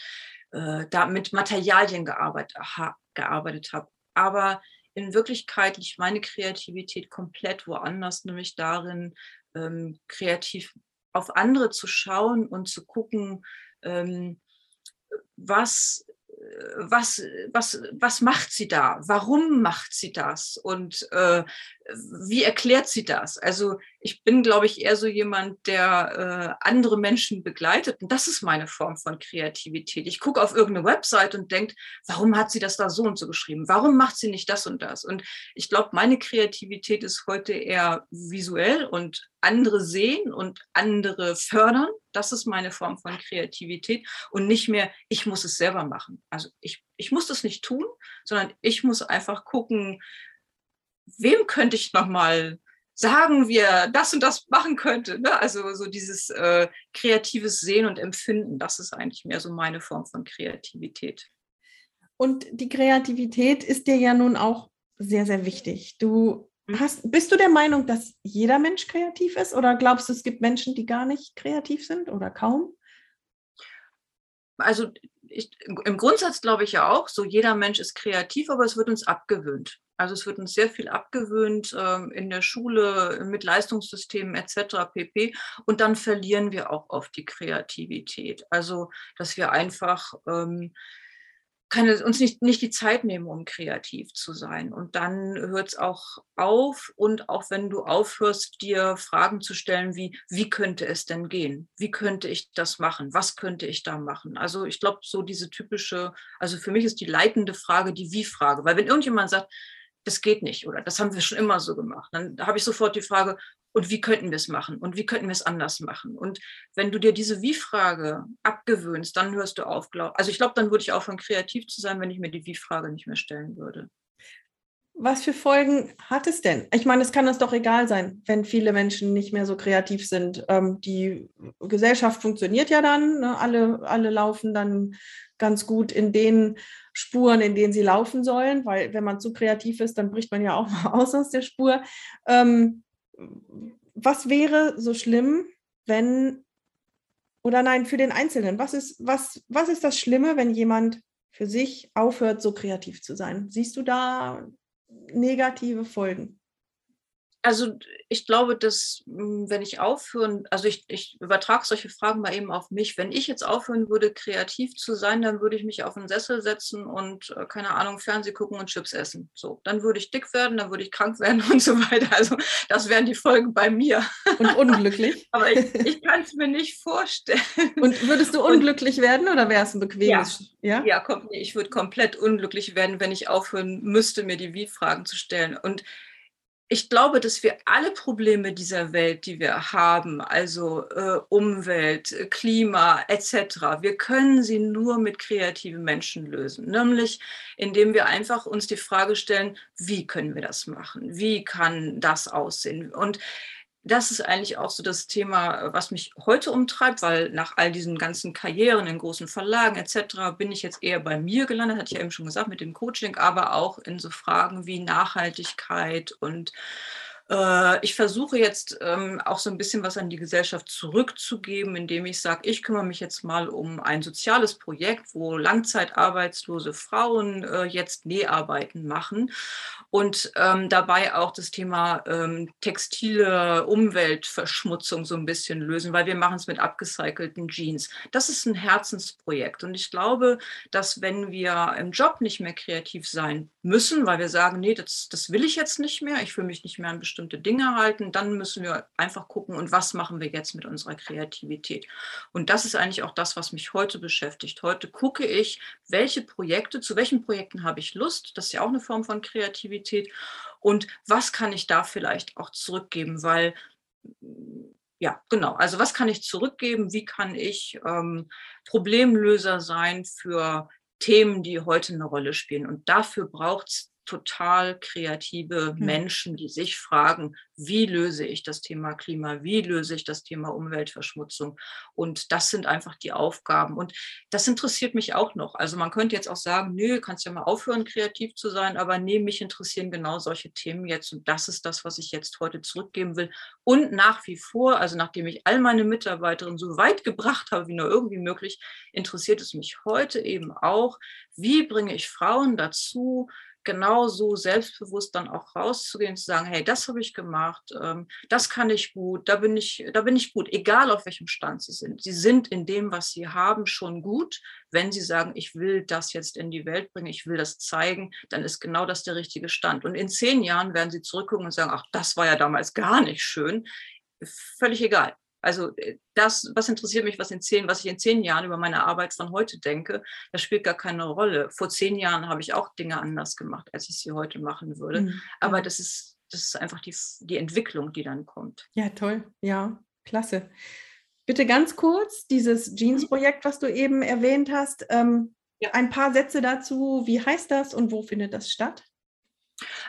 äh, da mit Materialien gearbeitet, ha, gearbeitet habe. Aber in Wirklichkeit liegt meine Kreativität komplett woanders, nämlich darin, ähm, kreativ auf andere zu schauen und zu gucken, ähm, was was, was, was macht sie da? Warum macht sie das? Und äh, wie erklärt sie das? Also ich bin, glaube ich, eher so jemand, der äh, andere Menschen begleitet. Und das ist meine Form von Kreativität. Ich gucke auf irgendeine Website und denke, warum hat sie das da so und so geschrieben? Warum macht sie nicht das und das? Und ich glaube, meine Kreativität ist heute eher visuell und andere sehen und andere fördern. Das ist meine Form von Kreativität und nicht mehr, ich muss es selber machen. Also ich, ich muss das nicht tun, sondern ich muss einfach gucken, wem könnte ich nochmal sagen, wie er das und das machen könnte. Ne? Also so dieses äh, kreatives Sehen und Empfinden, das ist eigentlich mehr so meine Form von Kreativität. Und die Kreativität ist dir ja nun auch sehr, sehr wichtig. Du Mhm. Hast, bist du der Meinung, dass jeder Mensch kreativ ist oder glaubst du, es gibt Menschen, die gar nicht kreativ sind oder kaum? Also ich, im Grundsatz glaube ich ja auch, so jeder Mensch ist kreativ, aber es wird uns abgewöhnt. Also es wird uns sehr viel abgewöhnt ähm, in der Schule mit Leistungssystemen etc. pp. Und dann verlieren wir auch oft die Kreativität. Also dass wir einfach ähm, keine, uns nicht, nicht die Zeit nehmen, um kreativ zu sein. Und dann hört es auch auf. Und auch wenn du aufhörst, dir Fragen zu stellen, wie, wie könnte es denn gehen? Wie könnte ich das machen? Was könnte ich da machen? Also ich glaube, so diese typische, also für mich ist die leitende Frage die Wie-Frage. Weil wenn irgendjemand sagt, das geht nicht oder das haben wir schon immer so gemacht, dann habe ich sofort die Frage, und wie könnten wir es machen und wie könnten wir es anders machen. Und wenn du dir diese Wie-Frage abgewöhnst, dann hörst du auf. Glaub, also ich glaube, dann würde ich aufhören, kreativ zu sein, wenn ich mir die Wie-Frage nicht mehr stellen würde. Was für Folgen hat es denn? Ich meine, es kann uns doch egal sein, wenn viele Menschen nicht mehr so kreativ sind. Ähm, die Gesellschaft funktioniert ja dann, ne? alle, alle laufen dann ganz gut in den Spuren, in denen sie laufen sollen, weil wenn man zu kreativ ist, dann bricht man ja auch mal [laughs] aus aus der Spur. Ähm, was wäre so schlimm, wenn, oder nein, für den Einzelnen, was ist, was, was ist das Schlimme, wenn jemand für sich aufhört, so kreativ zu sein? Siehst du da negative Folgen? Also ich glaube, dass hm, wenn ich aufhören, also ich, ich übertrage solche Fragen mal eben auf mich, wenn ich jetzt aufhören würde, kreativ zu sein, dann würde ich mich auf einen Sessel setzen und, äh, keine Ahnung, Fernseh gucken und Chips essen. So, dann würde ich dick werden, dann würde ich krank [laughs] werden und so weiter. Also das wären die Folgen bei mir. Und unglücklich. [laughs] Aber ich, ich kann es mir nicht vorstellen. Und würdest du unglücklich und, werden oder wäre es ein bequemes? Ja, ja? ja komm, ich würde komplett unglücklich werden, wenn ich aufhören müsste, mir die Wie-Fragen zu stellen. Und ich glaube, dass wir alle Probleme dieser Welt, die wir haben, also äh, Umwelt, äh, Klima etc., wir können sie nur mit kreativen Menschen lösen. Nämlich indem wir einfach uns die Frage stellen, wie können wir das machen? Wie kann das aussehen? Und das ist eigentlich auch so das Thema, was mich heute umtreibt, weil nach all diesen ganzen Karrieren in großen Verlagen etc. bin ich jetzt eher bei mir gelandet, hatte ich ja eben schon gesagt, mit dem Coaching, aber auch in so Fragen wie Nachhaltigkeit und ich versuche jetzt ähm, auch so ein bisschen was an die Gesellschaft zurückzugeben, indem ich sage, ich kümmere mich jetzt mal um ein soziales Projekt, wo langzeitarbeitslose Frauen äh, jetzt Näharbeiten machen und ähm, dabei auch das Thema ähm, textile Umweltverschmutzung so ein bisschen lösen, weil wir machen es mit abgecycelten Jeans. Das ist ein Herzensprojekt und ich glaube, dass wenn wir im Job nicht mehr kreativ sein müssen, weil wir sagen, nee, das, das will ich jetzt nicht mehr, ich fühle mich nicht mehr an bestimmte Dinge halten, dann müssen wir einfach gucken, und was machen wir jetzt mit unserer Kreativität. Und das ist eigentlich auch das, was mich heute beschäftigt. Heute gucke ich, welche Projekte, zu welchen Projekten habe ich Lust, das ist ja auch eine Form von Kreativität, und was kann ich da vielleicht auch zurückgeben, weil ja, genau. Also was kann ich zurückgeben? Wie kann ich ähm, Problemlöser sein für Themen, die heute eine Rolle spielen? Und dafür braucht es total kreative mhm. Menschen, die sich fragen, wie löse ich das Thema Klima, wie löse ich das Thema Umweltverschmutzung. Und das sind einfach die Aufgaben. Und das interessiert mich auch noch. Also man könnte jetzt auch sagen, nö, kannst ja mal aufhören, kreativ zu sein, aber nee, mich interessieren genau solche Themen jetzt. Und das ist das, was ich jetzt heute zurückgeben will. Und nach wie vor, also nachdem ich all meine Mitarbeiterinnen so weit gebracht habe, wie nur irgendwie möglich, interessiert es mich heute eben auch, wie bringe ich Frauen dazu, genauso selbstbewusst dann auch rauszugehen, zu sagen, hey, das habe ich gemacht, ähm, das kann ich gut, da bin ich, da bin ich gut, egal auf welchem Stand sie sind. Sie sind in dem, was sie haben, schon gut. Wenn sie sagen, ich will das jetzt in die Welt bringen, ich will das zeigen, dann ist genau das der richtige Stand. Und in zehn Jahren werden sie zurückgucken und sagen, ach, das war ja damals gar nicht schön. Völlig egal. Also äh, das, was interessiert mich, was in zehn, was ich in zehn Jahren über meine Arbeit von heute denke, das spielt gar keine Rolle. Vor zehn Jahren habe ich auch Dinge anders gemacht, als ich sie heute machen würde. Mhm. Aber das ist, das ist einfach die, die Entwicklung, die dann kommt. Ja, toll. Ja, klasse. Bitte ganz kurz, dieses Jeans-Projekt, was du eben erwähnt hast, ähm, ja. ein paar Sätze dazu. Wie heißt das und wo findet das statt?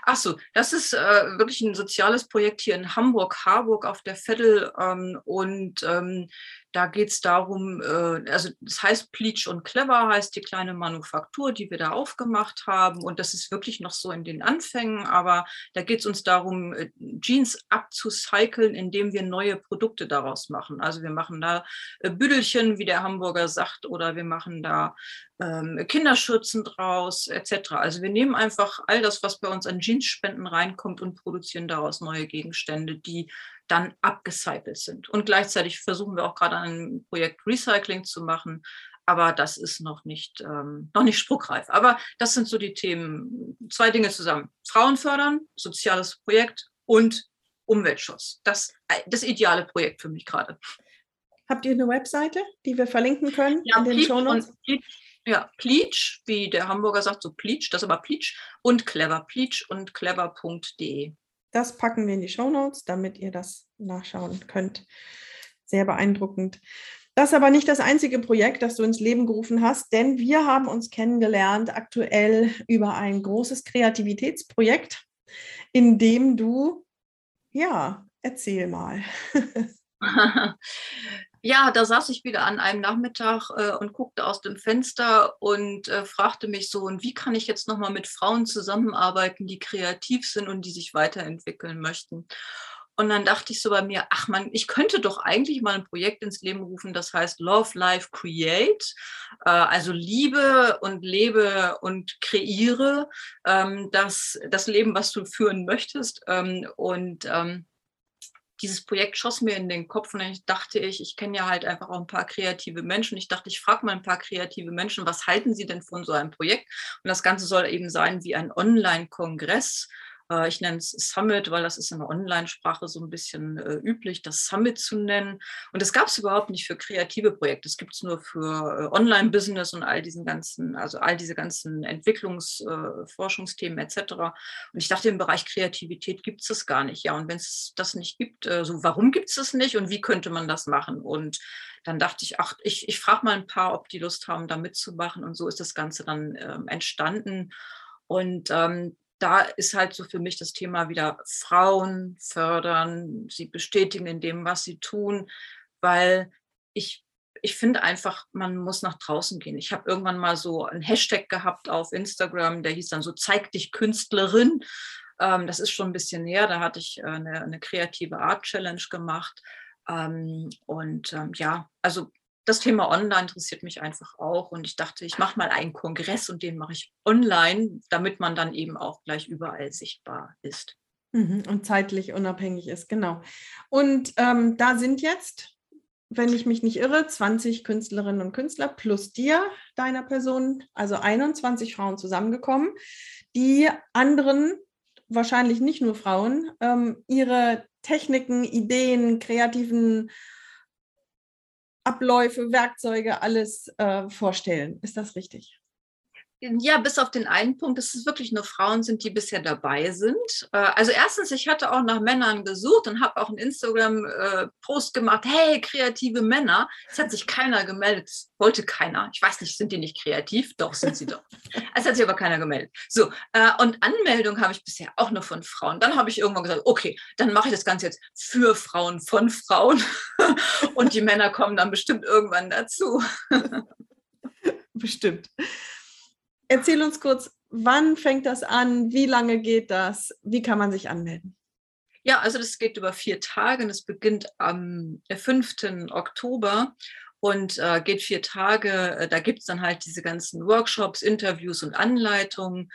Ach so, das ist äh, wirklich ein soziales Projekt hier in Hamburg, Harburg auf der Veddel. Ähm, und ähm, da geht es darum, äh, also das heißt Pleach und Clever heißt die kleine Manufaktur, die wir da aufgemacht haben. Und das ist wirklich noch so in den Anfängen, aber da geht es uns darum, äh, Jeans abzucyceln, indem wir neue Produkte daraus machen. Also wir machen da äh, Büdelchen, wie der Hamburger sagt, oder wir machen da ähm, Kinderschürzen draus, etc. Also wir nehmen einfach all das, was bei uns an Jeansspenden reinkommt und produzieren daraus neue Gegenstände, die dann abgecycelt sind. Und gleichzeitig versuchen wir auch gerade ein Projekt Recycling zu machen, aber das ist noch nicht, ähm, noch nicht spruchreif. Aber das sind so die Themen, zwei Dinge zusammen. Frauen fördern, soziales Projekt und Umweltschutz. Das, das ideale Projekt für mich gerade. Habt ihr eine Webseite, die wir verlinken können ja, in den Show Notes? Ja, Pleach, wie der Hamburger sagt, so Pleach, das ist aber Pleach und Clever, Pleach und clever.de. Das packen wir in die Show Notes, damit ihr das nachschauen könnt. Sehr beeindruckend. Das ist aber nicht das einzige Projekt, das du ins Leben gerufen hast, denn wir haben uns kennengelernt aktuell über ein großes Kreativitätsprojekt, in dem du, ja, erzähl mal. [laughs] [laughs] [laughs] Ja, da saß ich wieder an einem Nachmittag äh, und guckte aus dem Fenster und äh, fragte mich so, und wie kann ich jetzt nochmal mit Frauen zusammenarbeiten, die kreativ sind und die sich weiterentwickeln möchten? Und dann dachte ich so bei mir, ach man, ich könnte doch eigentlich mal ein Projekt ins Leben rufen, das heißt Love, Life, Create. Äh, also liebe und lebe und kreiere ähm, das, das Leben, was du führen möchtest. Ähm, und ähm, dieses Projekt schoss mir in den Kopf und dann dachte ich, ich kenne ja halt einfach auch ein paar kreative Menschen. Ich dachte, ich frage mal ein paar kreative Menschen, was halten sie denn von so einem Projekt? Und das Ganze soll eben sein wie ein Online-Kongress, äh, ich nenne es Summit, weil das ist in der Online-Sprache so ein bisschen äh, üblich, das Summit zu nennen. Und das gab es überhaupt nicht für kreative Projekte. Das gibt es nur für äh, Online-Business und all diesen ganzen, also all diese ganzen Entwicklungsforschungsthemen äh, etc. Und ich dachte, im Bereich Kreativität gibt es das gar nicht. Ja, und wenn es das nicht gibt, äh, so warum gibt es das nicht und wie könnte man das machen? Und dann dachte ich, ach, ich, ich frage mal ein paar, ob die Lust haben, da mitzumachen. Und so ist das Ganze dann ähm, entstanden. Und ähm, da ist halt so für mich das Thema wieder Frauen fördern, sie bestätigen in dem, was sie tun, weil ich, ich finde einfach, man muss nach draußen gehen. Ich habe irgendwann mal so einen Hashtag gehabt auf Instagram, der hieß dann so, zeig dich Künstlerin. Ähm, das ist schon ein bisschen näher, da hatte ich äh, eine, eine kreative Art Challenge gemacht. Ähm, und ähm, ja, also das Thema Online interessiert mich einfach auch. Und ich dachte, ich mache mal einen Kongress und den mache ich online, damit man dann eben auch gleich überall sichtbar ist. Mhm, und zeitlich unabhängig ist, genau. Und ähm, da sind jetzt, wenn ich mich nicht irre, 20 Künstlerinnen und Künstler plus dir, deiner Person, also 21 Frauen zusammengekommen, die anderen, wahrscheinlich nicht nur Frauen, ähm, ihre Techniken, Ideen, kreativen Abläufe, Werkzeuge, alles äh, vorstellen. Ist das richtig? Ja, bis auf den einen Punkt, dass es wirklich nur Frauen sind, die bisher dabei sind. Äh, also erstens, ich hatte auch nach Männern gesucht und habe auch einen Instagram-Post gemacht, hey, kreative Männer. Es hat sich keiner gemeldet, wollte keiner. Ich weiß nicht, sind die nicht kreativ? Doch, sind sie doch. [laughs] Es hat sich aber keiner gemeldet. So, äh, und Anmeldung habe ich bisher auch nur von Frauen. Dann habe ich irgendwann gesagt, okay, dann mache ich das Ganze jetzt für Frauen, von Frauen. [laughs] und die Männer kommen dann bestimmt irgendwann dazu. [laughs] Bestimmt. Erzähl uns kurz, wann fängt das an? Wie lange geht das? Wie kann man sich anmelden? Ja, also das geht über vier Tage und es beginnt am 5. Oktober und äh, geht vier Tage. Äh, da gibt es dann halt diese ganzen Workshops, Interviews und Anleitungen.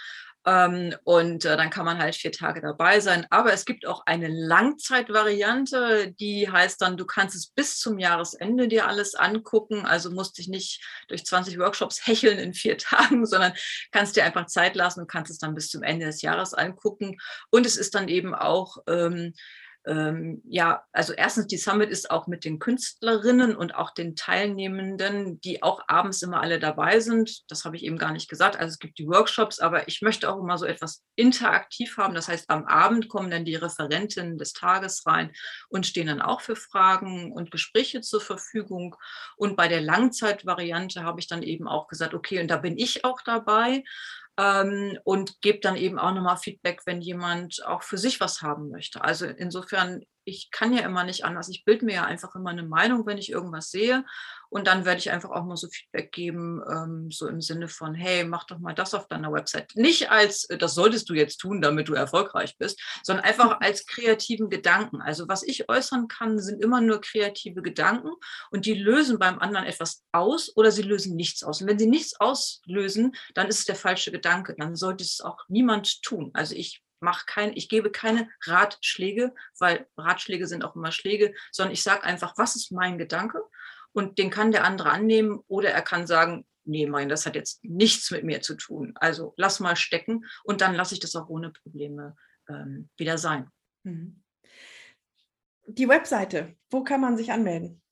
Ähm, und äh, dann kann man halt vier Tage dabei sein. Aber es gibt auch eine Langzeitvariante, die heißt dann, du kannst es bis zum Jahresende dir alles angucken. Also musst dich nicht durch 20 Workshops hecheln in vier [laughs] Tagen, sondern kannst dir einfach Zeit lassen und kannst es dann bis zum Ende des Jahres angucken. Und es ist dann eben auch ähm, ähm, ja, also erstens, die Summit ist auch mit den Künstlerinnen und auch den Teilnehmenden, die auch abends immer alle dabei sind. Das habe ich eben gar nicht gesagt. Also es gibt die Workshops, aber ich möchte auch immer so etwas interaktiv haben. Das heißt, am Abend kommen dann die Referentinnen des Tages rein und stehen dann auch für Fragen und Gespräche zur Verfügung. Und bei der Langzeitvariante habe ich dann eben auch gesagt, okay, und da bin ich auch dabei ähm, und gebe dann eben auch nochmal Feedback, wenn jemand auch für sich was haben möchte. Also insofern, ich kann ja immer nicht anders. Ich bilde mir ja einfach immer eine Meinung, wenn ich irgendwas sehe. Und dann werde ich einfach auch mal so Feedback geben, ähm, so im Sinne von, hey, mach doch mal das auf deiner Website. Nicht als, äh, das solltest du jetzt tun, damit du erfolgreich bist, sondern einfach [laughs] als kreativen Gedanken. Also was ich äußern kann, sind immer nur kreative Gedanken und die lösen beim anderen etwas aus oder sie lösen nichts aus. Und wenn sie nichts auslösen, dann ist es der falsche Gedanke. Dann sollte es auch niemand tun. Also ich mache kein, ich gebe keine Ratschläge, weil Ratschläge sind auch immer Schläge, sondern ich sage einfach, was ist mein Gedanke? Und den kann der andere annehmen oder er kann sagen, nee, mein, das hat jetzt nichts mit mir zu tun. Also lass mal stecken und dann lasse ich das auch ohne Probleme ähm, wieder sein. Mhm. Die Webseite, wo kann man sich anmelden?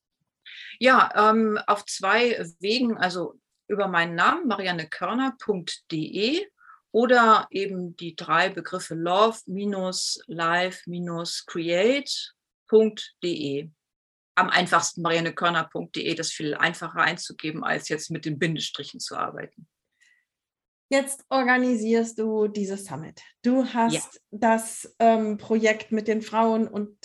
Ja, ähm, auf zwei Wegen, also über meinen Namen mariannekörner.de oder eben die drei Begriffe love-live-create.de am einfachsten mariannekörner.de, das viel einfacher einzugeben, als jetzt mit den Bindestrichen zu arbeiten. Jetzt organisierst du dieses Summit. Du hast ja. das ähm, Projekt mit den Frauen und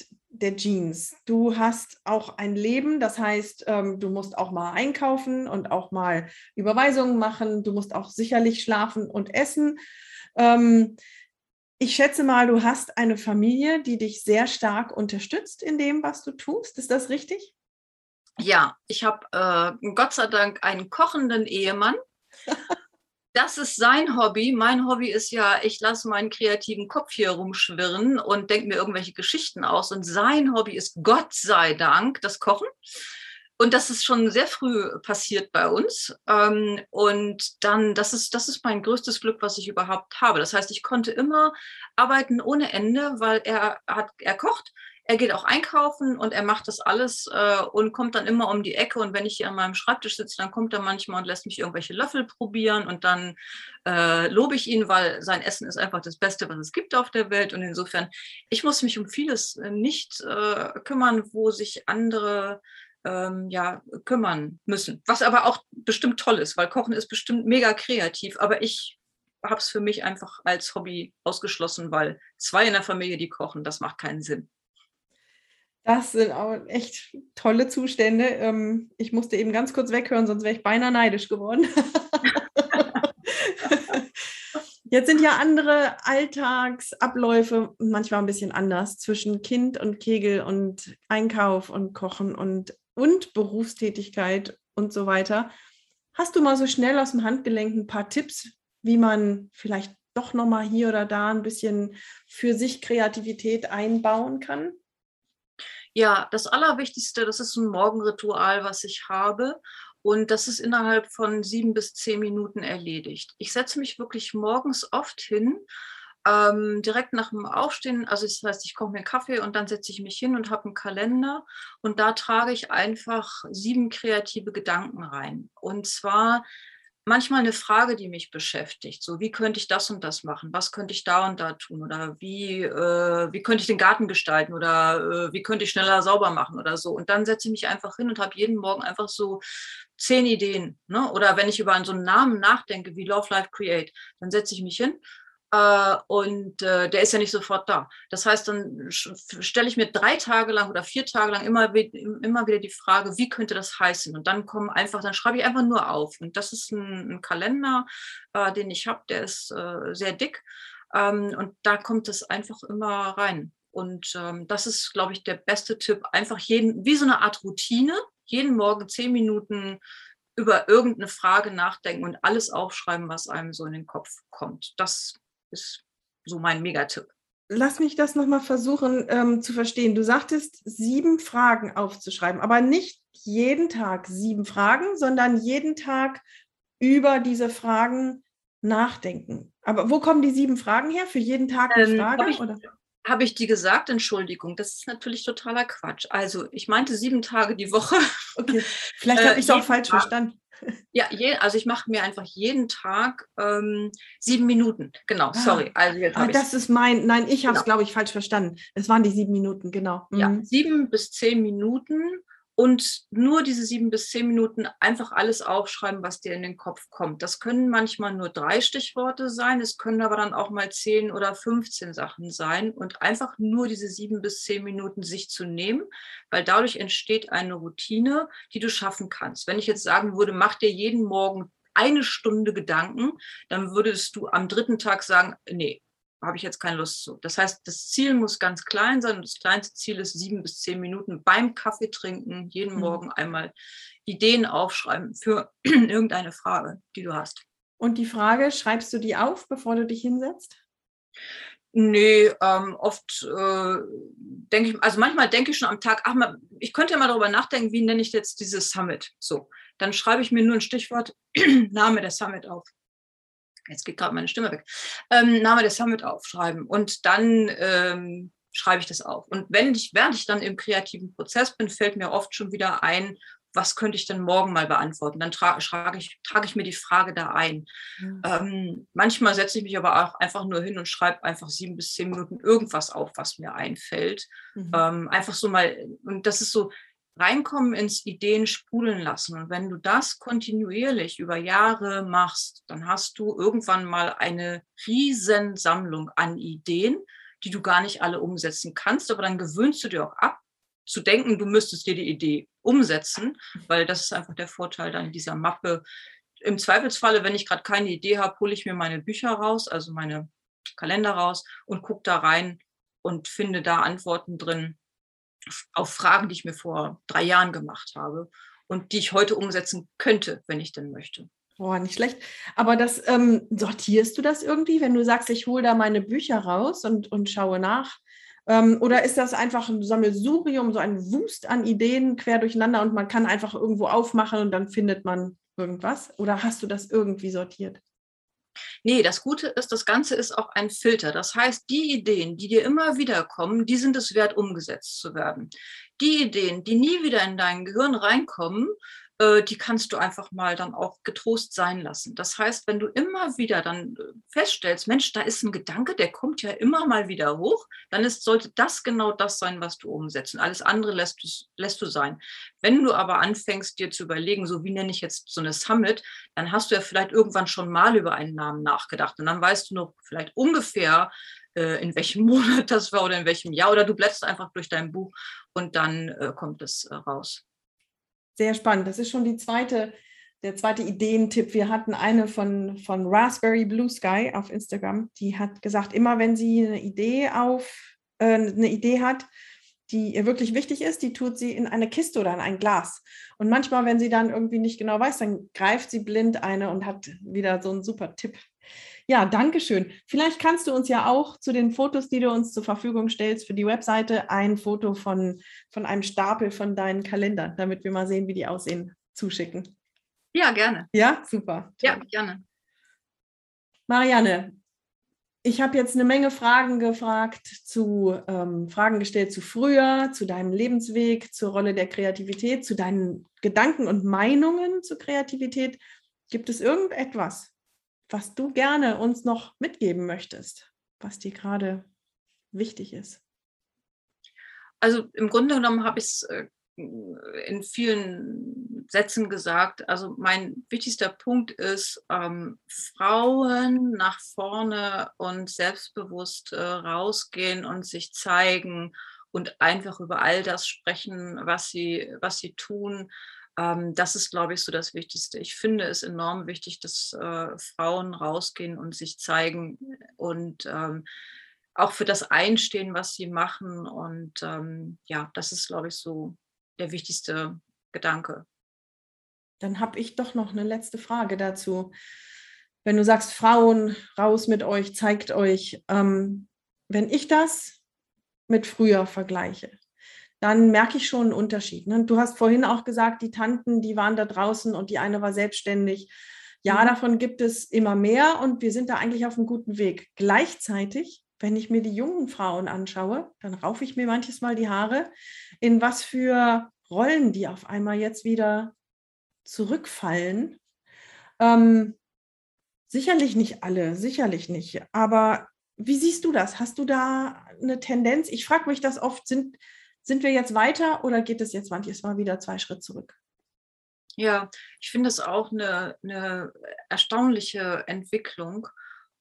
der Jeans. Du hast auch ein Leben, das heißt, ähm, du musst auch mal einkaufen und auch mal Überweisungen machen. Du musst auch sicherlich schlafen und essen. Ähm, ich schätze mal, du hast eine Familie, die dich sehr stark unterstützt in dem, was du tust. Ist das richtig? Ja, ich habe äh, Gott sei Dank einen kochenden Ehemann. [laughs] Das ist sein Hobby. Mein Hobby ist ja, ich lasse meinen kreativen Kopf hier rumschwirren und denke mir irgendwelche Geschichten aus. Und sein Hobby ist Gott sei Dank das Kochen. Und das ist schon sehr früh passiert bei uns. Ähm, und dann, das ist, das ist mein größtes Glück, was ich überhaupt habe. Das heißt, ich konnte immer arbeiten ohne Ende, weil er hat, er kocht, er geht auch einkaufen und er macht das alles äh, und kommt dann immer um die Ecke. Und wenn ich hier an meinem Schreibtisch sitze, dann kommt er manchmal und lässt mich irgendwelche Löffel probieren und dann äh, lobe ich ihn, weil sein Essen ist einfach das Beste, was es gibt auf der Welt. Und insofern, ich muss mich um vieles äh, nicht äh, kümmern, wo sich andere ähm, ja, kümmern müssen. Was aber auch bestimmt toll ist, weil Kochen ist bestimmt mega kreativ, aber ich habe es für mich einfach als Hobby ausgeschlossen, weil zwei in der Familie, die kochen, das macht keinen Sinn. Das sind auch echt tolle Zustände. Ähm, ich musste eben ganz kurz weghören, sonst wäre ich beinahe neidisch geworden. [laughs] Jetzt sind ja andere Alltagsabläufe manchmal ein bisschen anders zwischen Kind und Kegel und Einkauf und Kochen und und Berufstätigkeit und so weiter. Hast du mal so schnell aus dem Handgelenk ein paar Tipps, wie man vielleicht doch noch mal hier oder da ein bisschen für sich Kreativität einbauen kann? Ja, das Allerwichtigste, das ist ein Morgenritual, was ich habe. Und das ist innerhalb von sieben bis zehn Minuten erledigt. Ich setze mich wirklich morgens oft hin ähm, direkt nach dem Aufstehen, also das heißt, ich koche mir Kaffee und dann setze ich mich hin und habe einen Kalender und da trage ich einfach sieben kreative Gedanken rein. Und zwar manchmal eine Frage, die mich beschäftigt. So, wie könnte ich das und das machen? Was könnte ich da und da tun? Oder wie, äh, wie könnte ich den Garten gestalten? Oder äh, wie könnte ich schneller sauber machen oder so? Und dann setze ich mich einfach hin und habe jeden Morgen einfach so zehn Ideen. Ne? Oder wenn ich über so einen Namen nachdenke, wie Love Life Create, dann setze ich mich hin äh, und äh, der ist ja nicht sofort da. Das heißt, dann stelle ich mir drei Tage lang oder vier Tage lang immer, immer wieder die Frage, wie könnte das heißen? Und dann kommen einfach, dann schreibe ich einfach nur auf. Und das ist ein, ein Kalender, äh, den ich habe, der ist äh, sehr dick. Ähm, und da kommt es einfach immer rein. Und ähm, das ist, glaube ich, der beste Tipp. Einfach jeden, wie so eine Art Routine, jeden Morgen zehn Minuten über irgendeine Frage nachdenken und alles aufschreiben, was einem so in den Kopf kommt. Das ist so mein Megatipp. Lass mich das nochmal versuchen ähm, zu verstehen. Du sagtest, sieben Fragen aufzuschreiben, aber nicht jeden Tag sieben Fragen, sondern jeden Tag über diese Fragen nachdenken. Aber wo kommen die sieben Fragen her? Für jeden Tag eine ähm, Frage? Habe ich, hab ich die gesagt? Entschuldigung, das ist natürlich totaler Quatsch. Also ich meinte sieben Tage die Woche. Okay, vielleicht habe ich es äh, auch falsch Tag. verstanden. Ja, je, also ich mache mir einfach jeden Tag ähm, sieben Minuten. Genau, ah. sorry. Also jetzt ah, das ist mein, nein, ich habe es, genau. glaube ich, falsch verstanden. Es waren die sieben Minuten, genau. Mhm. Ja, sieben bis zehn Minuten und nur diese sieben bis zehn Minuten einfach alles aufschreiben, was dir in den Kopf kommt. Das können manchmal nur drei Stichworte sein, es können aber dann auch mal zehn oder 15 Sachen sein und einfach nur diese sieben bis zehn Minuten sich zu nehmen, weil dadurch entsteht eine Routine, die du schaffen kannst. Wenn ich jetzt sagen würde, mach dir jeden Morgen eine Stunde Gedanken, dann würdest du am dritten Tag sagen, nee, habe ich jetzt keine Lust zu. Das heißt, das Ziel muss ganz klein sein. Das kleinste Ziel ist sieben bis zehn Minuten beim Kaffee trinken, jeden mhm. Morgen einmal Ideen aufschreiben für [clears throat] irgendeine Frage, die du hast. Und die Frage, schreibst du die auf, bevor du dich hinsetzt? Nee, ähm, oft äh, denke ich, also manchmal denke ich schon am Tag, ach, mal, ich könnte ja mal darüber nachdenken, wie nenne ich jetzt dieses Summit? So, dann schreibe ich mir nur ein Stichwort, [clears throat] Name der Summit auf jetzt geht gerade meine Stimme weg, ähm, Name des Summit aufschreiben und dann ähm, schreibe ich das auf. Und wenn ich, während ich dann im kreativen Prozess bin, fällt mir oft schon wieder ein, was könnte ich denn morgen mal beantworten? Dann trage ich, trage ich mir die Frage da ein. Mhm. Ähm, manchmal setze ich mich aber auch einfach nur hin und schreibe einfach sieben bis zehn Minuten irgendwas auf, was mir einfällt. Mhm. Ähm, einfach so mal, und das ist so, reinkommen ins Ideen sprudeln lassen. Und wenn du das kontinuierlich über Jahre machst, dann hast du irgendwann mal eine Riesensammlung an Ideen, die du gar nicht alle umsetzen kannst, aber dann gewöhnst du dir auch ab, zu denken, du müsstest dir die Idee umsetzen, weil das ist einfach der Vorteil dann dieser Mappe. Im Zweifelsfalle, wenn ich gerade keine Idee habe, hole ich mir meine Bücher raus, also meine Kalender raus und gucke da rein und finde da Antworten drin, auf Fragen, die ich mir vor drei Jahren gemacht habe und die ich heute umsetzen könnte, wenn ich denn möchte. Boah, nicht schlecht. Aber das ähm, sortierst du das irgendwie, wenn du sagst, ich hole da meine Bücher raus und, und schaue nach? Ähm, oder ist das einfach ein Sammelsurium, so ein Wust an Ideen quer durcheinander und man kann einfach irgendwo aufmachen und dann findet man irgendwas? Oder hast du das irgendwie sortiert? Nee, das Gute ist, das Ganze ist auch ein Filter. Das heißt, die Ideen, die dir immer wieder kommen, die sind es wert, umgesetzt zu werden. Die Ideen, die nie wieder in dein Gehirn reinkommen, die kannst du einfach mal dann auch getrost sein lassen. Das heißt, wenn du immer wieder dann äh, feststellst, Mensch, da ist ein Gedanke, der kommt ja immer mal wieder hoch, dann ist, sollte das genau das sein, was du umsetzt. Und alles andere lässt du, lässt du sein. Wenn du aber anfängst, dir zu überlegen, so wie nenne ich jetzt so eine Summit, dann hast du ja vielleicht irgendwann schon mal über einen Namen nachgedacht. Und dann weißt du noch vielleicht ungefähr, äh, in welchem [laughs] Monat das war oder in welchem Jahr. Oder du blätterst einfach durch dein Buch und dann kommt es raus sehr spannend. Das ist schon die zweite, der zweite Ideentipp. Wir hatten eine von, von Raspberry Blue Sky auf Instagram, die hat gesagt, immer wenn sie eine Idee auf, äh, eine Idee hat, die ihr wirklich wichtig ist, die tut sie in eine Kiste oder in ein Glas. Und manchmal, wenn sie dann irgendwie nicht genau weiß, dann greift sie blind eine und hat wieder so einen super Tipp ja, danke schön. Vielleicht kannst du uns ja auch zu den Fotos, die du uns zur Verfügung stellst für die Webseite, ein Foto von, von einem Stapel von deinen Kalendern, damit wir mal sehen, wie die aussehen, zuschicken. Ja, gerne. Ja, super. Ja, gerne. Marianne, ich habe jetzt eine Menge Fragen gefragt, zu ähm, Fragen gestellt zu früher, zu deinem Lebensweg, zur Rolle der Kreativität, zu deinen Gedanken und Meinungen zur Kreativität. Gibt es irgendetwas, was du gerne uns noch mitgeben möchtest, was dir gerade wichtig ist? Also im Grunde genommen habe ich es äh, in vielen Sätzen gesagt. Also mein wichtigster Punkt ist, ähm, Frauen nach vorne und selbstbewusst äh, rausgehen und sich zeigen und einfach über all das sprechen, was sie, was sie tun. Ähm, das ist, glaube ich, so das Wichtigste. Ich finde es enorm wichtig, dass äh, Frauen rausgehen und sich zeigen und ähm, auch für das einstehen, was sie machen. Und ähm, ja, das ist, glaube ich, so der wichtigste Gedanke. Dann habe ich doch noch eine letzte Frage dazu. Wenn du sagst, Frauen, raus mit euch, zeigt euch, ähm, wenn ich das mit früher vergleiche, dann merke ich schon einen Unterschied. Ne? Du hast vorhin auch gesagt, die Tanten, die waren da draußen und die eine war selbstständig. Ja, mhm. davon gibt es immer mehr und wir sind da eigentlich auf einem guten Weg. Gleichzeitig, wenn ich mir die jungen Frauen anschaue, dann raufe ich mir manches Mal die Haare, in was für Rollen die auf einmal jetzt wieder zurückfallen. Ähm, sicherlich nicht alle, sicherlich nicht. Aber wie siehst du das? Hast du da eine Tendenz? Ich frage mich das oft, sind, sind wir jetzt weiter oder geht es jetzt manches Mal wieder zwei Schritte zurück? Ja, ich finde es auch eine, eine erstaunliche Entwicklung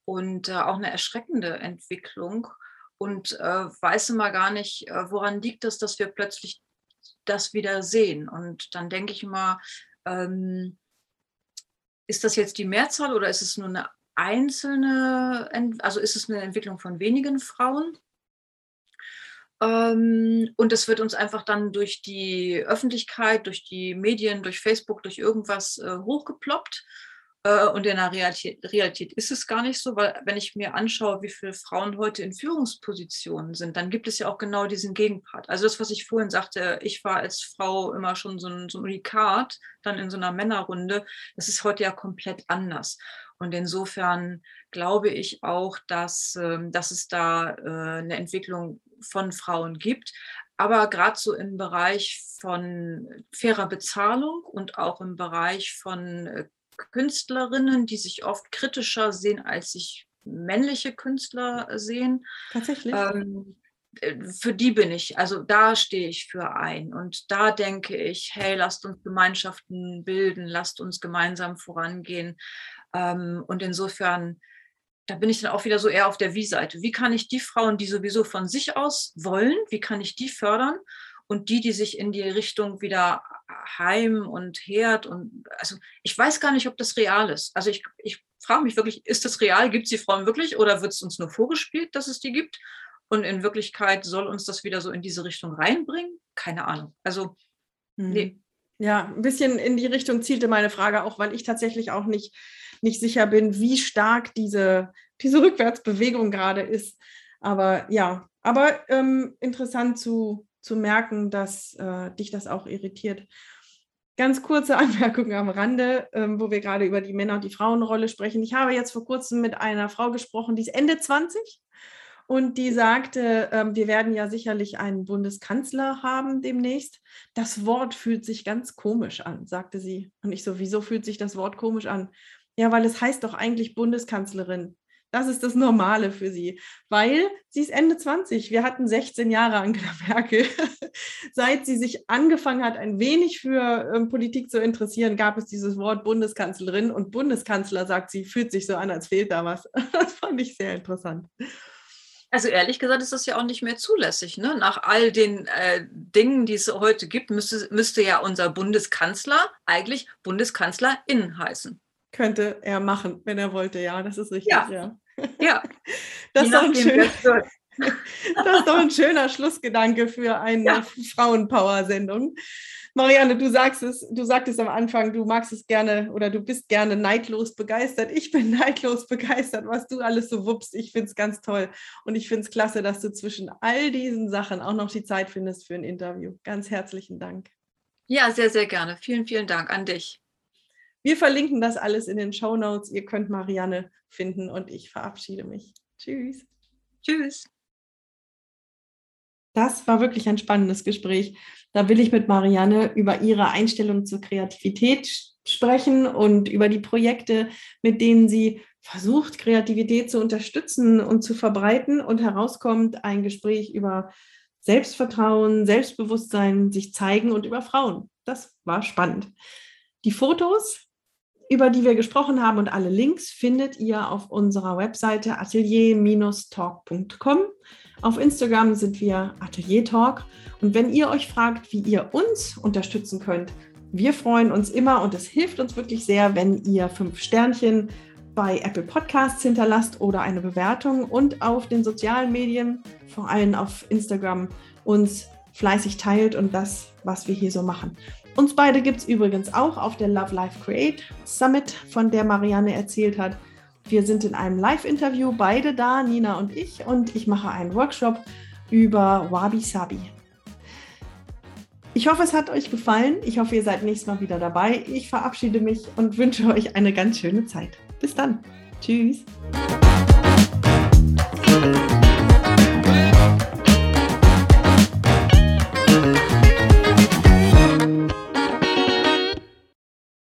und äh, auch eine erschreckende Entwicklung und äh, weiß immer gar nicht, äh, woran liegt es, dass wir plötzlich das wieder sehen. Und dann denke ich immer, ähm, ist das jetzt die Mehrzahl oder ist es nur eine einzelne, also ist es eine Entwicklung von wenigen Frauen? Ähm, und es wird uns einfach dann durch die Öffentlichkeit, durch die Medien, durch Facebook, durch irgendwas äh, hochgeploppt. Äh, und in der Realität, Realität, ist es gar nicht so, weil wenn ich mir anschaue, wie viele Frauen heute in Führungspositionen sind, dann gibt es ja auch genau diesen Gegenpart. Also das, was ich vorhin sagte, ich war als Frau immer schon so ein, so ein Unikat, dann in so einer Männerrunde, das ist heute ja komplett anders. Und insofern glaube ich auch, dass, ähm, dass es da äh, eine Entwicklung von Frauen gibt. Aber gerade so im Bereich von fairer Bezahlung und auch im Bereich von äh, Künstlerinnen, die sich oft kritischer sehen, als sich männliche Künstler sehen. Tatsächlich. Ähm, äh, für die bin ich, also da stehe ich für ein. Und da denke ich, hey, lasst uns Gemeinschaften bilden, lasst uns gemeinsam vorangehen. Ähm, und insofern, da bin ich dann auch wieder so eher auf der Wie-Seite. Wie kann ich die Frauen, die sowieso von sich aus wollen, wie kann ich die fördern? Und die, die sich in die Richtung wieder Heim und Herd und also ich weiß gar nicht, ob das real ist. Also ich, ich frage mich wirklich, ist das real? Gibt es die Frauen wirklich oder wird es uns nur vorgespielt, dass es die gibt? Und in Wirklichkeit soll uns das wieder so in diese Richtung reinbringen? Keine Ahnung. Also, hm. nee. Ja, ein bisschen in die Richtung zielte meine Frage auch, weil ich tatsächlich auch nicht, nicht sicher bin, wie stark diese, diese Rückwärtsbewegung gerade ist. Aber ja, aber ähm, interessant zu, zu merken, dass äh, dich das auch irritiert. Ganz kurze [laughs] Anmerkung am Rande, ähm, wo wir gerade über die Männer- und die Frauenrolle sprechen. Ich habe jetzt vor kurzem mit einer Frau gesprochen, die ist Ende 20 und die sagte, ähm, wir werden ja sicherlich einen Bundeskanzler haben demnächst. Das Wort fühlt sich ganz komisch an, sagte sie. Und ich so, wieso fühlt sich das Wort komisch an? Ja, weil es heißt doch eigentlich Bundeskanzlerin. Das ist das Normale für sie, weil sie ist Ende 20. Wir hatten 16 Jahre Angela [laughs] Merkel. Seit sie sich angefangen hat, ein wenig für ähm, Politik zu interessieren, gab es dieses Wort Bundeskanzlerin und Bundeskanzler sagt sie, fühlt sich so an, als fehlt da was. [laughs] Das fand ich sehr interessant. Also ehrlich gesagt ist das ja auch nicht mehr zulässig. Ne? Nach all den äh, Dingen, die es heute gibt, müsste, müsste ja unser Bundeskanzler eigentlich Bundeskanzlerin heißen. Könnte er machen, wenn er wollte, ja, das ist richtig, ja. Ja, ja. [laughs] Das, ist doch ein schöner, [laughs] das ist doch ein schöner Schlussgedanke für eine ja. Frauenpower-Sendung. Marianne, du sagst es, du sagtest am Anfang, du magst es gerne oder du bist gerne neidlos begeistert. Ich bin [laughs] neidlos begeistert, was du alles so wuppst. Ich finde es ganz toll. Und ich finde es klasse, dass du zwischen all diesen Sachen auch noch die Zeit findest für ein Interview. Ganz herzlichen Dank. Ja, sehr, sehr gerne. Vielen, vielen Dank an dich. Wir verlinken das alles in den Show Notes. Ihr könnt Marianne finden und ich verabschiede mich. Tschüss. Tschüss. Das war wirklich ein spannendes Gespräch. Da will ich mit Marianne über ihre Einstellung zur Kreativität sprechen und über die Projekte, mit denen sie versucht, Kreativität zu unterstützen und zu verbreiten. Und herauskommt ein Gespräch über Selbstvertrauen, Selbstbewusstsein, sich zeigen und über Frauen. Das war spannend. Die Fotos, über die wir gesprochen haben und alle Links findet ihr auf unserer Webseite atelier-talk.com. Auf Instagram sind wir Atelier Talk. Und wenn ihr euch fragt, wie ihr uns unterstützen könnt, wir freuen uns immer und es hilft uns wirklich sehr, wenn ihr fünf Sternchen bei Apple Podcasts hinterlasst oder eine Bewertung und auf den sozialen Medien, vor allem auf Instagram, uns fleißig teilt und das, was wir hier so machen. Uns beide gibt es übrigens auch auf der Love Life Create Summit, von der Marianne erzählt hat. Wir sind in einem Live-Interview, beide da, Nina und ich, und ich mache einen Workshop über Wabi Sabi. Ich hoffe, es hat euch gefallen. Ich hoffe, ihr seid nächstes Mal wieder dabei. Ich verabschiede mich und wünsche euch eine ganz schöne Zeit. Bis dann. Tschüss.